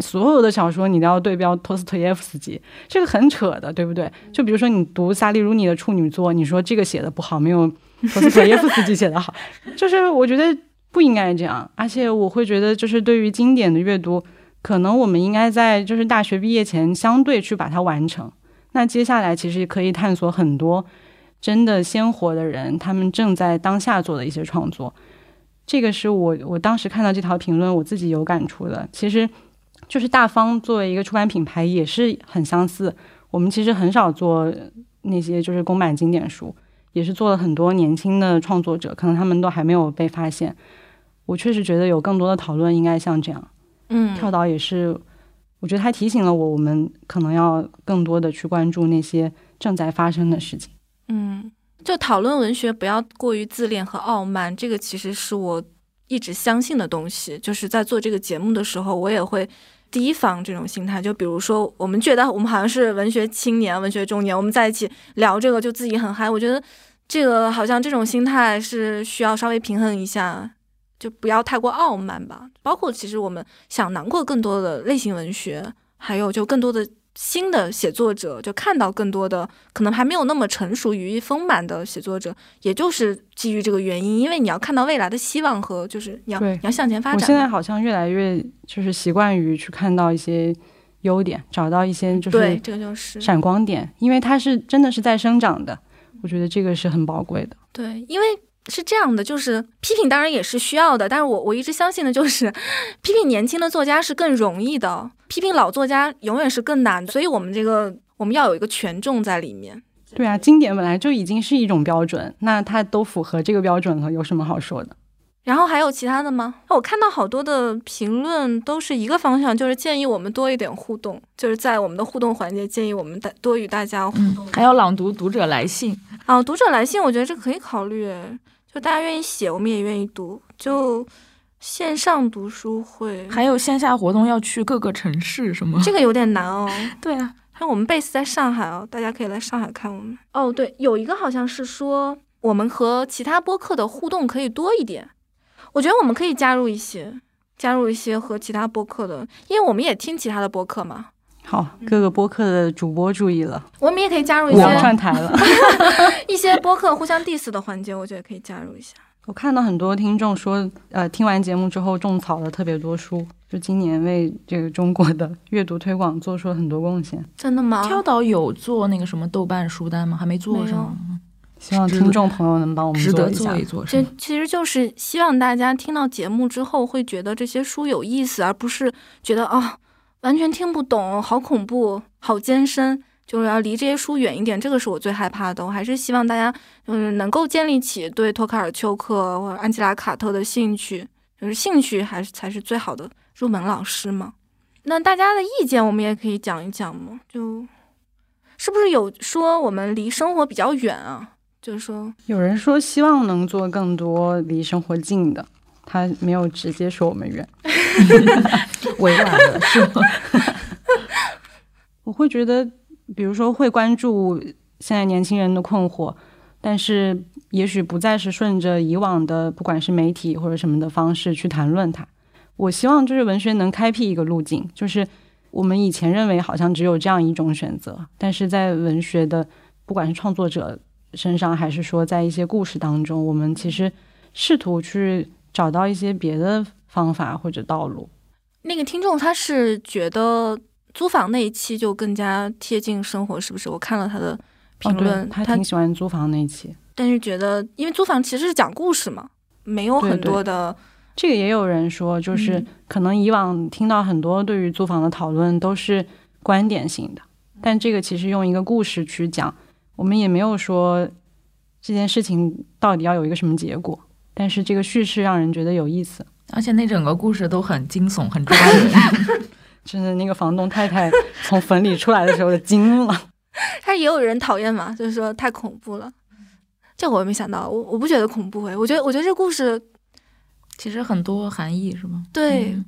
所有的小说你都要对标托斯托耶夫斯基，这个很扯的，对不对？就比如说你读萨利鲁尼的处女作，你说这个写的不好，没有托斯托耶夫斯基写的好，(laughs) 就是我觉得不应该这样。而且我会觉得，就是对于经典的阅读，可能我们应该在就是大学毕业前相对去把它完成。那接下来其实可以探索很多真的鲜活的人，他们正在当下做的一些创作。这个是我我当时看到这条评论，我自己有感触的。其实。就是大方作为一个出版品牌也是很相似，我们其实很少做那些就是公版经典书，也是做了很多年轻的创作者，可能他们都还没有被发现。我确实觉得有更多的讨论应该像这样，嗯，跳岛也是，我觉得他提醒了我，我们可能要更多的去关注那些正在发生的事情。嗯，就讨论文学不要过于自恋和傲慢，这个其实是我一直相信的东西。就是在做这个节目的时候，我也会。提防这种心态，就比如说，我们觉得我们好像是文学青年、文学中年，我们在一起聊这个就自己很嗨。我觉得这个好像这种心态是需要稍微平衡一下，就不要太过傲慢吧。包括其实我们想囊括更多的类型文学，还有就更多的。新的写作者就看到更多的可能还没有那么成熟、羽翼丰满的写作者，也就是基于这个原因，因为你要看到未来的希望和就是你要你要向前发展。我现在好像越来越就是习惯于去看到一些优点，找到一些就是对这个就是闪光点，因为它是真的是在生长的，我觉得这个是很宝贵的。对，因为是这样的，就是批评当然也是需要的，但是我我一直相信的就是，批评年轻的作家是更容易的，批评老作家永远是更难的，所以我们这个我们要有一个权重在里面。对啊，经典本来就已经是一种标准，那它都符合这个标准了，有什么好说的？然后还有其他的吗？我看到好多的评论都是一个方向，就是建议我们多一点互动，就是在我们的互动环节建议我们大多与大家互动。还要朗读读者来信，啊，读者来信，我觉得这可以考虑，就大家愿意写，我们也愿意读，就线上读书会，还有线下活动要去各个城市，什么？这个有点难哦。(laughs) 对啊，像我们 base 在上海哦，大家可以来上海看我们。哦，对，有一个好像是说我们和其他播客的互动可以多一点，我觉得我们可以加入一些，加入一些和其他播客的，因为我们也听其他的播客嘛，好，各个播客的主播注意了，我们也可以加入一我些串台了。(laughs) 一些播客互相 diss 的环节，我觉得可以加入一下。我看到很多听众说，呃，听完节目之后种草了特别多书，就今年为这个中国的阅读推广做出了很多贡献。真的吗？跳岛有做那个什么豆瓣书单吗？还没做没有是吗？希望听众朋友能帮我们做一下做。一做，是这？其实就是希望大家听到节目之后会觉得这些书有意思，而不是觉得啊、完全听不懂，好恐怖，好艰深，就是要离这些书远一点。这个是我最害怕的。我还是希望大家嗯能够建立起对托卡尔丘克或者安吉拉卡特的兴趣，就是兴趣还是才是最好的入门老师嘛。那大家的意见我们也可以讲一讲嘛，就是不是有说我们离生活比较远啊？就是说，有人说希望能做更多离生活近的，他没有直接说我们远。(laughs) 委婉的是吗？(laughs) 我会觉得，比如说会关注现在年轻人的困惑，但是也许不再是顺着以往的不管是媒体或者什么的方式去谈论它。我希望就是文学能开辟一个路径，就是我们以前认为好像只有这样一种选择，但是在文学的不管是创作者身上，还是说在一些故事当中，我们其实试图去找到一些别的方法或者道路。那个听众他是觉得租房那一期就更加贴近生活，是不是？我看了他的评哦、论，对他挺喜欢租房那一期。但是觉得因为租房其实是讲故事嘛，没有很对对多的这个也有人说，就是嗯可能以往听到很多对于租房的讨论都是观点性的，但这个其实用一个故事去讲，我们也没有说这件事情到底要有一个什么结果，但是这个叙事让人觉得有意思。而且那整个故事都很惊悚，很抓人。(laughs) 真的，那个房东太太从坟里出来的时候惊了。(laughs) 但是也有人讨厌嘛，就是说太恐怖了。这我也没想到，我我不觉得恐怖哎，我觉得我觉得这故事其实很多含义是吗？对、嗯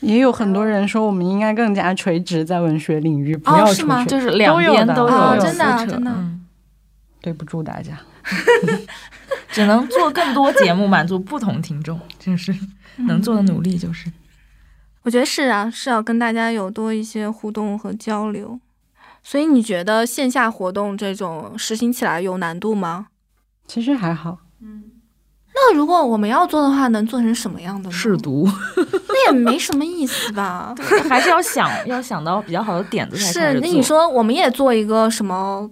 也有很多人说，我们应该更加垂直在文学领域，不要出哦是吗。就是两边都都有真的啊真的嗯对不住大家。(laughs) 只能做更多节目，满足不同听众，就是能做的努力就是。我觉得是啊，是要跟大家有多一些互动和交流。所以你觉得线下活动这种实行起来有难度吗？其实还好，嗯那如果我们要做的话，能做成什么样的呢？试读 (laughs) 那也没什么意思吧？还是要想要想到比较好的点子才开是，始做那你说我们也做一个什么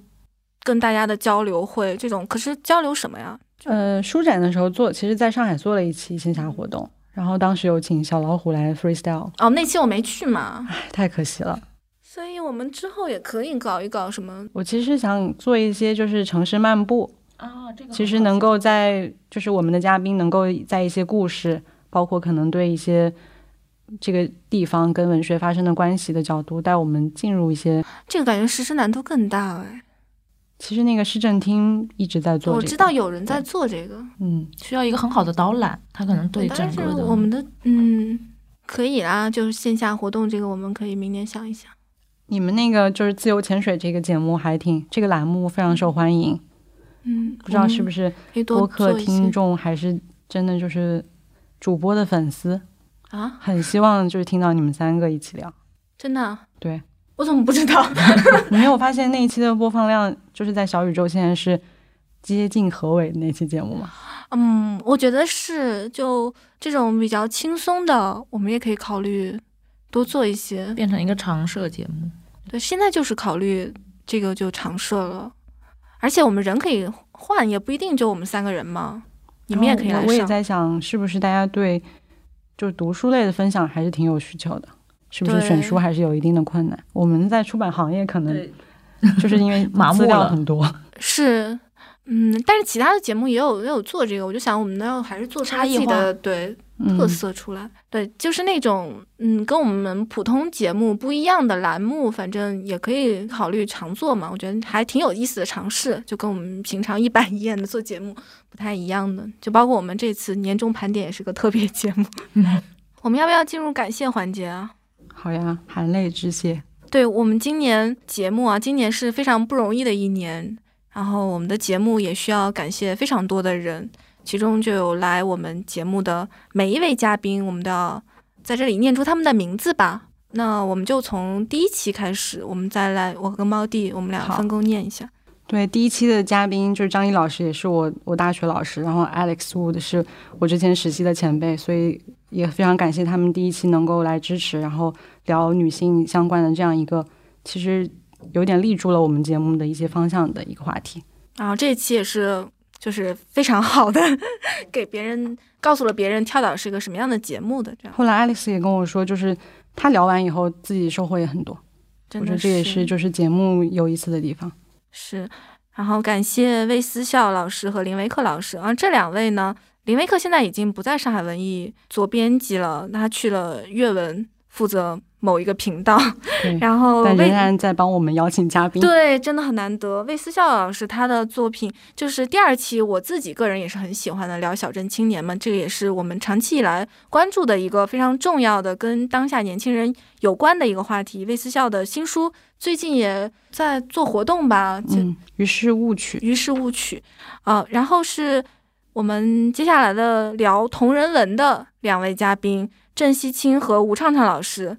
跟大家的交流会这种，可是交流什么呀？呃，书展的时候做，其实在上海做了一期线下活动，然后当时有请小老虎来 freestyle，哦，那期我没去嘛，唉，太可惜了。所以我们之后也可以搞一搞什么。我其实想做一些就是城市漫步，啊，这个其实能够在就是我们的嘉宾能够在一些故事，包括可能对一些这个地方跟文学发生的关系的角度，带我们进入一些。这个感觉实施难度更大哎。其实那个市政厅一直在做、这个，我知道有人在做这个，嗯，需要一个很好的导览，他可能对整但是个的我们的嗯可以啦，就是线下活动这个，我们可以明年想一想。你们那个就是自由潜水这个节目还挺这个栏目非常受欢迎，嗯，不知道是不是播客听众还是真的就是主播的粉丝，啊？很希望就是听到你们三个一起聊。真的啊？对，我怎么不知道？你 (laughs) 没有发现那一期的播放量就是在小宇宙现在是接近何伟那期节目吗？嗯，我觉得是，就这种比较轻松的，我们也可以考虑多做一些。变成一个常设节目。对，现在就是考虑这个就常设了，而且我们人可以换，也不一定就我们三个人嘛。你们也可以来上。我也在想，是不是大家对就读书类的分享还是挺有需求的？是不是选书还是有一定的困难？我们在出版行业可能就是因为 (laughs) 麻木了很多，是。嗯，但是其他的节目也有也有做这个，我就想我们要还是做差异的对特色出来，对，就是那种嗯跟我们普通节目不一样的栏目，反正也可以考虑常做嘛。我觉得还挺有意思的尝试，就跟我们平常一板一眼的做节目不太一样的。就包括我们这次年终盘点也是个特别节目。(laughs) 我们要不要进入感谢环节啊？好呀，含泪致谢。对我们今年节目啊，今年是非常不容易的一年。然后我们的节目也需要感谢非常多的人，其中就有来我们节目的每一位嘉宾，我们都要在这里念出他们的名字吧。那我们就从第一期开始，我们再来，我跟猫弟，我们俩分工念一下。对，第一期的嘉宾就是张一老师，也是我我大学老师，然后 Alex Wood 是我之前实习的前辈，所以也非常感谢他们第一期能够来支持，然后聊女性相关的这样一个其实。有点立住了我们节目的一些方向的一个话题，然后这一期也是就是非常好的，(laughs) 给别人告诉了别人跳岛是一个什么样的节目的。这样，后来爱丽丝也跟我说，就是他聊完以后自己收获也很多，我觉得这也是就是节目有意思的地方。是，然后感谢魏思笑老师和林维克老师啊，这两位呢，林维克现在已经不在上海文艺做编辑了，他去了阅文负责。某一个频道，(laughs) 然后但仍然在帮我们邀请嘉宾，对，真的很难得。魏思笑老师他的作品就是第二期，我自己个人也是很喜欢的，聊小镇青年们，这个也是我们长期以来关注的一个非常重要的跟当下年轻人有关的一个话题。魏思笑的新书最近也在做活动吧？嗯，于是误取，于是误取，啊，然后是我们接下来的聊同人文的两位嘉宾郑希清和吴畅畅老师。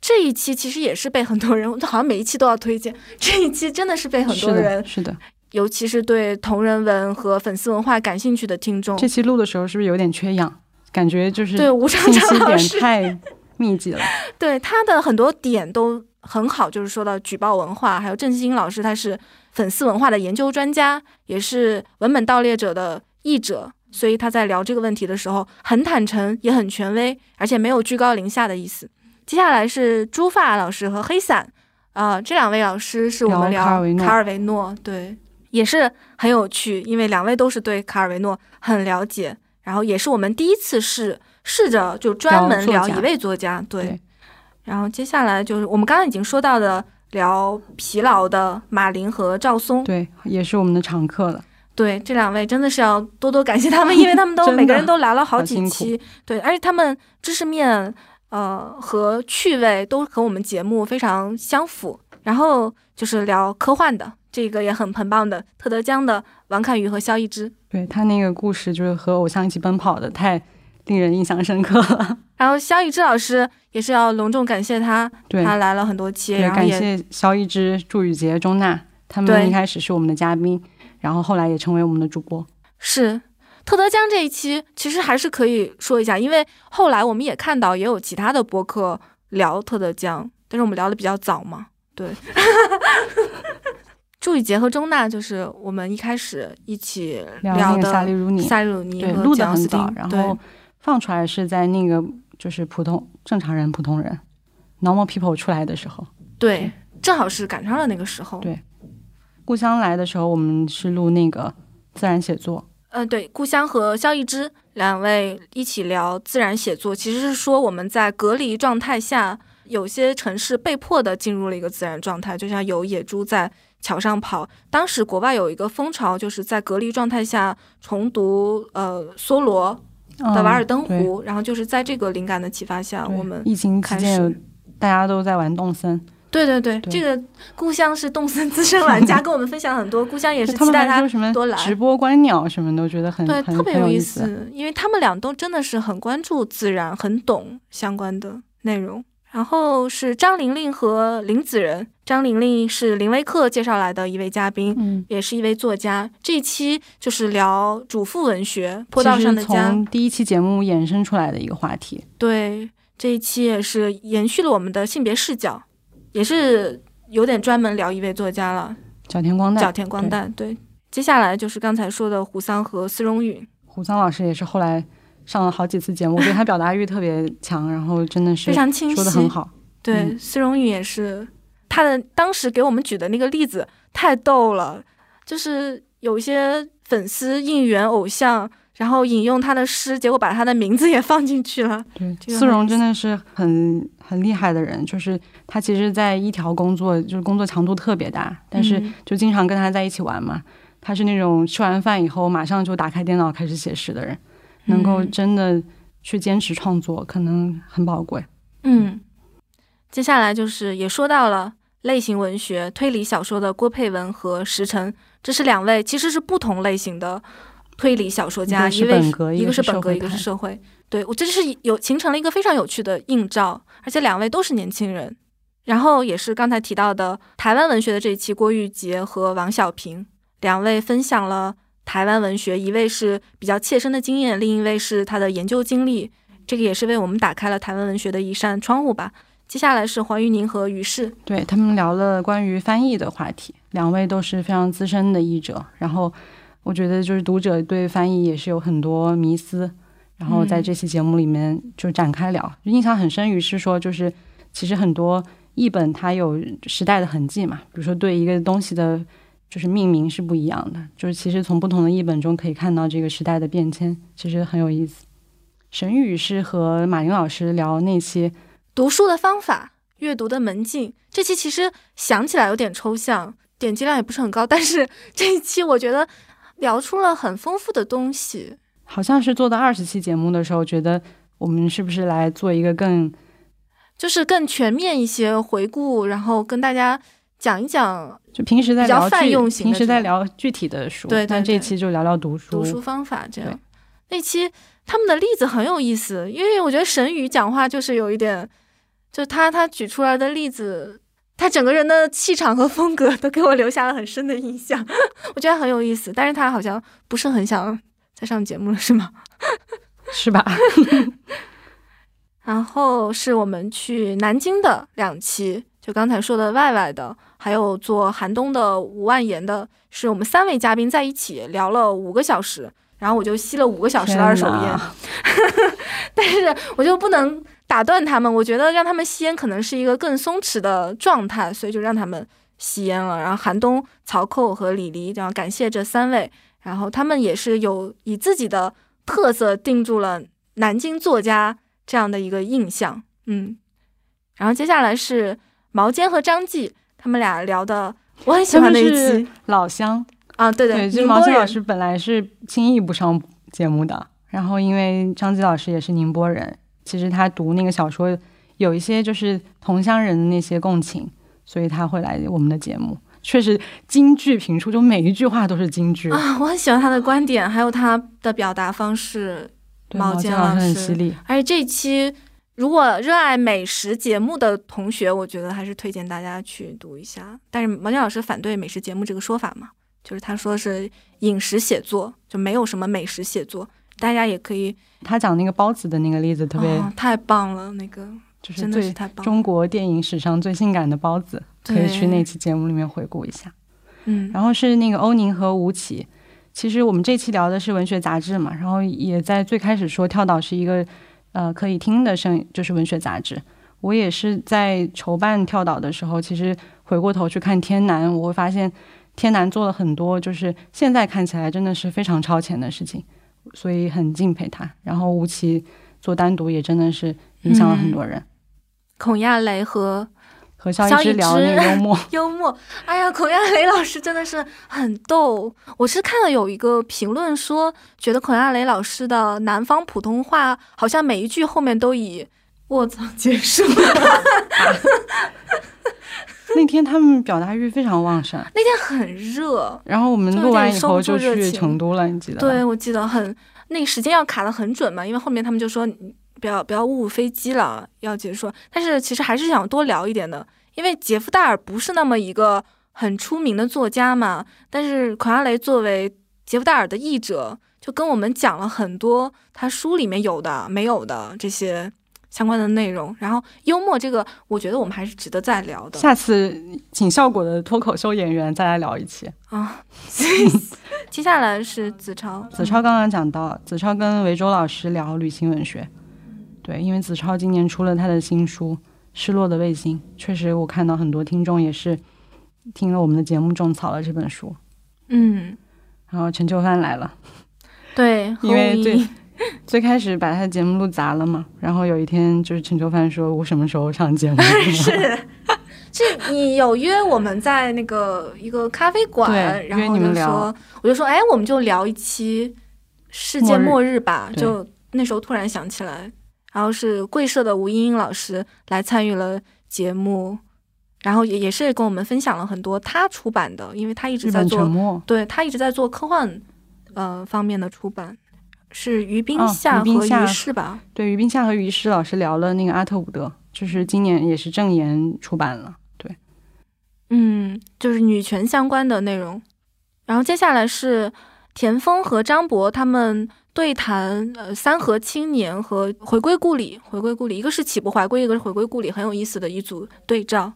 这一期其实也是被很多人，好像每一期都要推荐。这一期真的是被很多人，是的，尤其是对同人文和粉丝文化感兴趣的听众。这期录的时候是不是有点缺氧？感觉就是对吴畅畅老师太密集了。(laughs) 对他的很多点都很好，就是说到举报文化，还有郑欣老师，他是粉丝文化的研究专家，也是文本盗猎者的译者，所以他在聊这个问题的时候很坦诚，也很权威，而且没有居高临下的意思。接下来是朱发老师和黑伞，啊，这两位老师是我们聊卡尔维诺，对，也是很有趣，因为两位都是对卡尔维诺很了解，然后也是我们第一次试试着就专门聊一位作家，对。然后接下来就是我们刚刚已经说到的聊疲劳的马林和赵松，对，也是我们的常客了。对，这两位真的是要多多感谢他们，因为他们都 (laughs) 每个人都来了好几期，对，而且他们知识面。呃，和趣味都和我们节目非常相符。然后就是聊科幻的，这个也很很棒的，特德·江的王侃宇和肖一之。对他那个故事，就是和偶像一起奔跑的，太令人印象深刻了。(laughs) 然后肖一之老师也是要隆重感谢他，他来了很多期，然后感谢肖一之、祝宇杰、钟娜，他们一开始是我们的嘉宾，然后后来也成为我们的主播。是。特德江这一期其实还是可以说一下，因为后来我们也看到也有其他的播客聊特德江，但是我们聊的比较早嘛。对，(laughs) 祝宇杰和钟娜就是我们一开始一起聊的萨利鲁尼，萨利鲁尼对，录的很早，然后放出来是在那个就是普通正常人、普通人 normal people 出来的时候，对，正好是赶上了那个时候。对，故乡来的时候我们是录那个自然写作。嗯，对，故乡和肖一之两位一起聊自然写作，其实是说我们在隔离状态下，有些城市被迫的进入了一个自然状态，就像有野猪在桥上跑。当时国外有一个风潮，就是在隔离状态下重读呃梭罗的《瓦尔登湖》，然后就是在这个灵感的启发下，我们疫情期间大家都在玩动森。对对对，这个故乡是动森资深玩家，跟我们分享很多。故乡也是期待他多来直播观鸟什么都，觉得很对，特别有意思。因为他们俩都真的是很关注自然，很懂相关的内容。然后是张玲玲和林子仁，张玲玲是林威克介绍来的一位嘉宾，嗯，也是一位作家。这一期就是聊主妇文学，坡道上的家，从第一期节目衍生出来的一个话题。对，这一期也是延续了我们的性别视角。也是有点专门聊一位作家了，角田光代。角田光代，对。接下来就是刚才说的胡桑和丝绒允。胡桑老师也是后来上了好几次节目，我觉得他表达欲特别强，然后真的是非常清晰，说的很好。对，嗯司荣宇也是，他的当时给我们举的那个例子太逗了，就是有一些粉丝应援偶像，然后引用他的诗，结果把他的名字也放进去了。(laughs) 对，思荣真的是很很厉害的人，就是他其实，在一条工作就是工作强度特别大，但是嗯就经常跟他在一起玩嘛。他是那种吃完饭以后马上就打开电脑开始写诗的人，能够嗯真的去坚持创作，可能很宝贵。嗯，接下来就是也说到了类型文学推理小说的郭佩文和石晨，这是两位其实是不同类型的推理小说家，一个是位本格一个是是本格，一个是社会派社会。对我这是有形成了一个非常有趣的映照，而且两位都是年轻人。然后也是刚才提到的台湾文学的这一期，郭玉洁和王小平两位分享了台湾文学，一位是比较切身的经验，另一位是他的研究经历。这个也是为我们打开了台湾文学的一扇窗户吧。接下来是黄玉宁和于适，对他们聊了关于翻译的话题，两位都是非常资深的译者，然后我觉得就是读者对翻译也是有很多迷思，然后在嗯这期节目里面就展开聊。印象很深于是说，就是其实很多译本它有时代的痕迹嘛，比如说对一个东西的，就是命名是不一样的，就是其实从不同的译本中可以看到这个时代的变迁，其实很有意思。沈宇是和马林老师聊那期读书的方法，阅读的门径。这期其实想起来有点抽象，点击量也不是很高，但是这一期我觉得聊出了很丰富的东西。好像是做到二十期节目的时候，觉得我们是不是来做一个更就是更全面一些回顾，然后跟大家讲一讲就平时在聊泛用型平时在聊具体的书，对对但这期就聊聊读书。读书方法。这样那期他们的例子很有意思，因为我觉得沈宇讲话就是有一点，就他他举出来的例子。他整个人的气场和风格都给我留下了很深的印象，(laughs) 我觉得很有意思。但是他好像不是很想再上节目了，是吗？(laughs) 是吧？(laughs) 然后是我们去南京的两期，就刚才说的外外的，还有做寒冬的五万言的，是我们三位嘉宾在一起聊了五个小时，然后我就吸了五个小时的二手烟，但是我就不能打断他们，我觉得让他们吸烟可能是一个更松弛的状态，所以就让他们吸烟了。然后寒冬、曹寇和李黎，然后感谢这三位，然后他们也是有以自己的特色定住了南京作家这样的一个印象，嗯。然后接下来是毛尖和张继，他们俩聊的我很喜欢的一期老乡，啊，对对，就是宁波人毛尖老师本来是轻易不上节目的，然后因为张继老师也是宁波人，其实他读那个小说有一些就是同乡人的那些共情，所以他会来我们的节目。确实金句频出，就每一句话都是金句。啊，我很喜欢他的观点，还有他的表达方式。对毛尖老师很犀利，而且这一期，如果热爱美食节目的同学，我觉得还是推荐大家去读一下。但是毛尖老师反对美食节目这个说法嘛，就是他说是饮食写作，就没有什么美食写作，大家也可以他讲那个包子的那个例子特别，哦、太棒了，那个就是最。中国电影史上最性感的包子，可以去那期节目里面回顾一下。嗯，然后是那个欧宁和吴起。其实我们这期聊的是文学杂志嘛，然后也在最开始说跳岛是一个呃可以听的声，就是文学杂志。我也是在筹办跳岛的时候，其实回过头去看天南，我会发现天南做了很多，就是现在看起来真的是非常超前的事情，所以很敬佩他。然后吴奇做单独也真的是影响了很多人。孔亚雷和和肖肖一一之聊那个幽默，(laughs) 幽默，哎呀，孔亚雷老师真的是很逗。我是看了有一个评论说，觉得孔亚雷老师的南方普通话好像每一句后面都以“卧槽”结束。(laughs) (laughs) 那天他们表达欲非常旺盛。那天很热，然后我们录完以后就去成都了，你记得？对我记得很那个时间要卡的很准嘛，因为后面他们就说不要不要误飞机了，要结束。但是其实还是想多聊一点的，因为杰夫戴尔不是那么一个很出名的作家嘛，但是孔亚雷作为杰夫戴尔的译者，就跟我们讲了很多他书里面有的没有的这些相关的内容。然后幽默这个，我觉得我们还是值得再聊的下次请效果的脱口秀演员再来聊一期。啊。接 (laughs) (laughs) 接下来是子超，子超刚刚讲到，子超跟维州老师聊旅行文学，对，因为子超今年出了他的新书《失落的卫星》，确实我看到很多听众也是听了我们的节目种草了这本书。嗯，然后陈秋帆来了，对，因为最 (laughs) 最开始把他的节目录砸了嘛，然后有一天就是陈秋帆说：“我什么时候上节目？” (laughs) 是。是你有约我们在那个一个咖啡馆，然后就说，我就说，哎，我们就聊一期世界末日吧。就那时候突然想起来，然后是贵社的吴英英老师来参与了节目，然后也也是跟我们分享了很多他出版的，因为他一直在做，对他一直在做科幻呃方面的出版，是于冰夏和于适吧？对，于冰夏和于适老师聊了那个阿特伍德，就是今年也是正言出版了。对嗯，就是女权相关的内容，然后接下来是田丰和张博他们对谈，呃，三和青年和回归故里，回归故里，一个是起不怀归，一个是回归故里，很有意思的一组对照。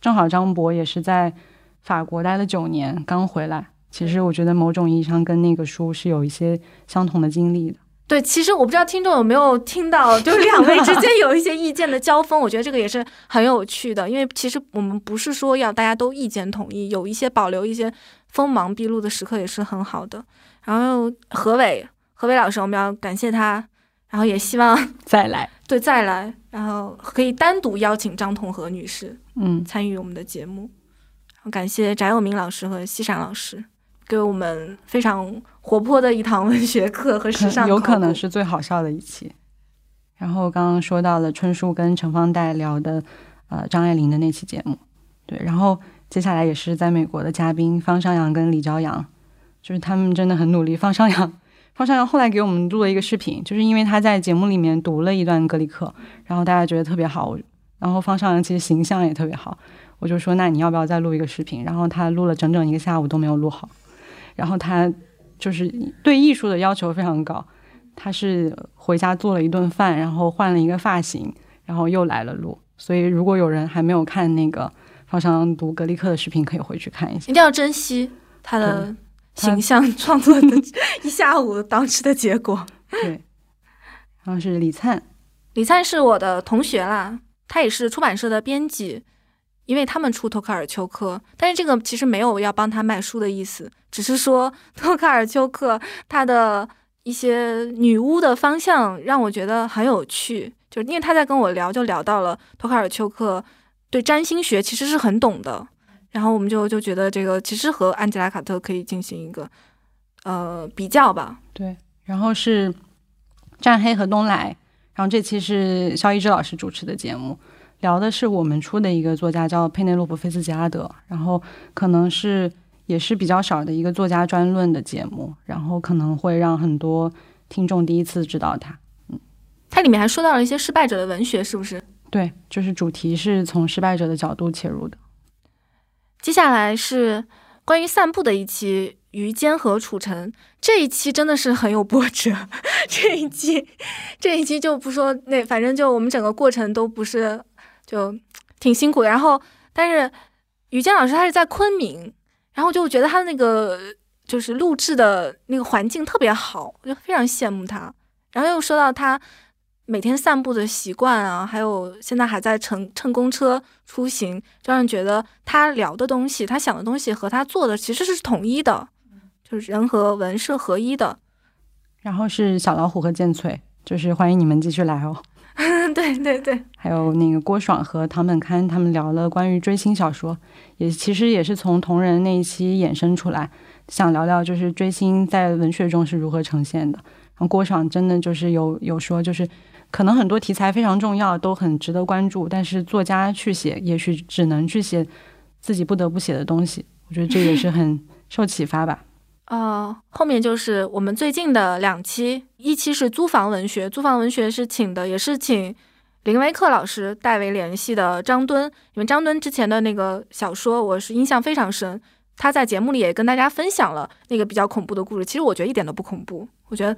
正好张博也是在法国待了九年，刚回来，其实我觉得某种意义上跟那个书是有一些相同的经历的。对，其实我不知道听众有没有听到，就是两位之间有一些意见的交锋，我觉得这个也是很有趣的。因为其实我们不是说要大家都意见统一，有一些保留一些锋芒毕露的时刻也是很好的。然后何伟，何伟老师，我们要感谢他，然后也希望再来，对，再来，然后可以单独邀请张同和女士，嗯，参与我们的节目。感谢翟友明老师和西闪老师。给我们非常活泼的一堂文学课和时尚，有可能是最好笑的一期。然后刚刚说到了春树跟陈方代聊的，呃，张爱玲的那期节目，对。然后接下来也是在美国的嘉宾方尚阳跟李朝阳，就是他们真的很努力。方尚阳，方尚阳后来给我们录了一个视频，就是因为他在节目里面读了一段格里克，然后大家觉得特别好。然后方尚阳其实形象也特别好，我就说那你要不要再录一个视频？然后他录了整整一个下午都没有录好。然后他就是对艺术的要求非常高，他是回家做了一顿饭，然后换了一个发型，然后又来了录。所以如果有人还没有看那个方尚读格力克的视频，可以回去看一下。一定要珍惜他的形象创作的 (laughs) 一下午导致的结果。对，然后是李灿，李灿是我的同学啦，他也是出版社的编辑。因为他们出托卡尔丘克，但是这个其实没有要帮他卖书的意思，只是说 (laughs) 托卡尔丘克他的一些女巫的方向让我觉得很有趣，就是因为他在跟我聊，就聊到了托卡尔丘克对占星学其实是很懂的，然后我们就就觉得这个其实和安吉拉卡特可以进行一个呃比较吧。对，然后是战黑和东来，然后这期是肖一之老师主持的节目。聊的是我们出的一个作家叫佩内洛普·菲斯杰拉德，然后可能是也是比较少的一个作家专论的节目，然后可能会让很多听众第一次知道他。嗯，它里面还说到了一些失败者的文学，是不是？对，就是主题是从失败者的角度切入的。接下来是关于散步的一期，于坚和楚尘这一期真的是很有波折，(laughs) 这一期这一期就不说那，反正就我们整个过程都不是。就挺辛苦的，然后但是于坚老师他是在昆明，然后就觉得他的那个就是录制的那个环境特别好，我就非常羡慕他。然后又说到他每天散步的习惯啊，还有现在还在乘乘公车出行，就让人觉得他聊的东西、他想的东西和他做的其实是统一的，就是人和文是合一的。然后是小老虎和剑翠，就是欢迎你们继续来哦。(laughs) 对对对，还有那个郭爽和唐本刊，他们聊了关于追星小说，也其实也是从同人那一期衍生出来，想聊聊就是追星在文学中是如何呈现的。然后郭爽真的就是有有说，就是可能很多题材非常重要，都很值得关注，但是作家去写，也许只能去写自己不得不写的东西。我觉得这也是很受启发吧。呃，后面就是我们最近的两期，一期是租房文学，租房文学是请的，也是请林维克老师代为联系的张敦，因为张敦之前的那个小说我是印象非常深，他在节目里也跟大家分享了那个比较恐怖的故事，其实我觉得一点都不恐怖，我觉得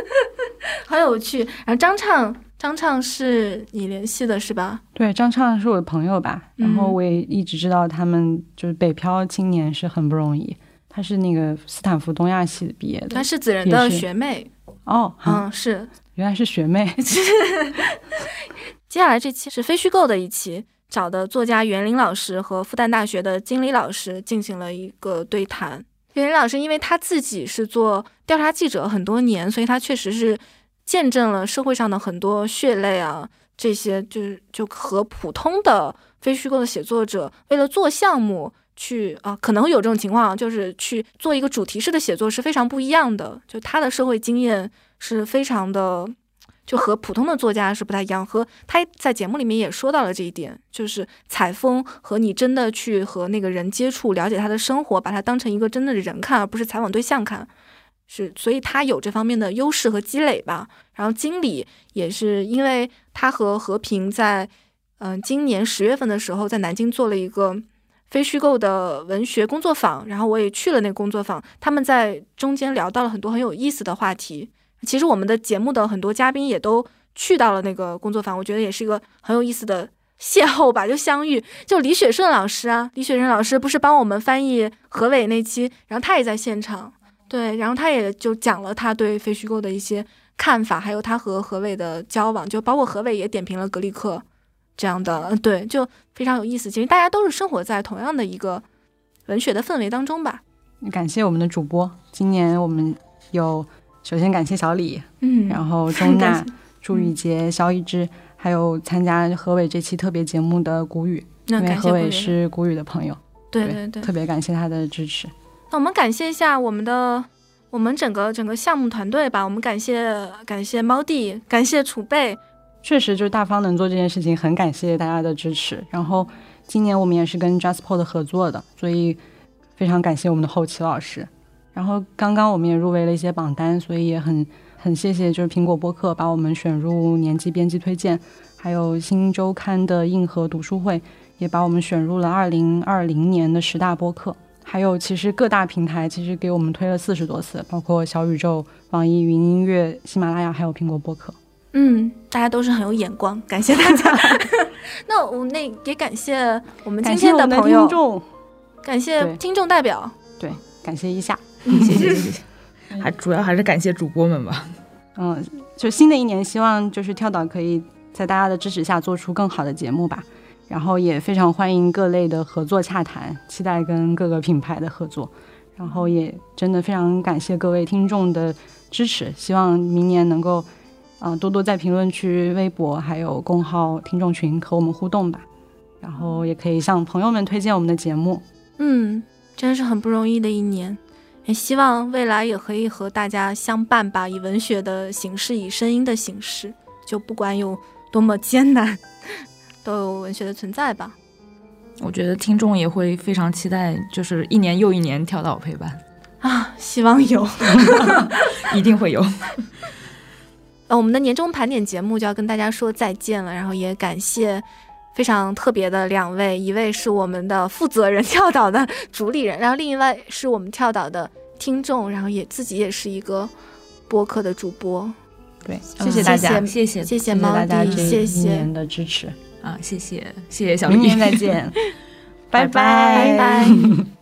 (laughs) 很有趣。然后张畅，张畅是你联系的是吧？对，张畅是我的朋友吧，然后我也一直知道他们就是北漂青年是很不容易。她是那个斯坦福东亚系毕业的。她是子仁的学妹。哦，嗯，是，原来是学妹。(laughs) 接下来这期是非虚构的一期，找的作家袁林老师和复旦大学的金理老师进行了一个对谈。袁林老师因为他自己是做调查记者很多年，所以他确实是见证了社会上的很多血泪啊，这些就是就和普通的非虚构的写作者为了做项目去啊，可能会有这种情况，就是去做一个主题式的写作是非常不一样的。就他的社会经验是非常的。就和普通的作家是不太一样，和他在节目里面也说到了这一点，就是采风和你真的去和那个人接触，了解他的生活，把他当成一个真的人看，而不是采访对象看，是，所以他有这方面的优势和积累吧。然后经理也是因为他和和平在，嗯，今年十月份的时候在南京做了一个非虚构的文学工作坊，然后我也去了那个工作坊，他们在中间聊到了很多很有意思的话题。其实我们的节目的很多嘉宾也都去到了那个工作坊，我觉得也是一个很有意思的邂逅吧，就相遇。就李雪顺老师啊，李雪顺老师不是帮我们翻译何伟那期，然后他也在现场，对，然后他也就讲了他对非虚构的一些看法，还有他和何伟的交往，就包括何伟也点评了格力克这样的，对，就非常有意思。其实大家都是生活在同样的一个文学的氛围当中吧。感谢我们的主播，今年我们有。首先感谢小李，嗯，然后 (laughs) 钟娜、朱雨洁、肖一之，还有参加何伟这期特别节目的谷雨，因为何伟是谷雨的朋友，对对对，特别感谢他的支持。那我们感谢一下我们的我们整个整个项目团队吧，我们感谢感谢猫弟，感谢储备，确实就是大方能做这件事情，很感谢大家的支持。然后今年我们也是跟 JustPod 合作的，所以非常感谢我们的后期老师。然后刚刚我们也入围了一些榜单，所以也很很谢谢，就是苹果播客把我们选入年级编辑推荐，还有新周刊的硬核读书会也把我们选入了二零二零年的十大播客，还有其实各大平台其实给我们推了四十多次，包括小宇宙、网易云音乐、喜马拉雅还有苹果播客。嗯，大家都是很有眼光，感谢大家。(laughs) 那我那也感谢我们今天的朋友，听众，感谢听众代表，对，感谢一下。谢谢谢谢，(laughs) 还主要还是感谢主播们吧。嗯，就新的一年，希望就是跳岛可以在大家的支持下做出更好的节目吧。然后也非常欢迎各类的合作洽谈，期待跟各个品牌的合作。然后也真的非常感谢各位听众的支持，希望明年能够，嗯，多多在评论区、微博还有公号、听众群和我们互动吧。然后也可以向朋友们推荐我们的节目。嗯，真是很不容易的一年。也希望未来也可以和大家相伴吧，以文学的形式，以声音的形式，就不管有多么艰难，(laughs) 都有文学的存在吧。我觉得听众也会非常期待，就是一年又一年跳岛陪伴啊，希望有，(laughs) 一定会有。呃，我们的年终盘点节目就要跟大家说再见了，然后也感谢。非常特别的两位，一位是我们的负责人跳岛的主理人，然后另一位是我们跳岛的听众，然后也自己也是一个播客的主播。对，谢谢大家，谢谢谢谢猫弟，谢谢年的支持啊，谢谢谢谢小明年再见，拜 (laughs) 拜拜拜。(laughs)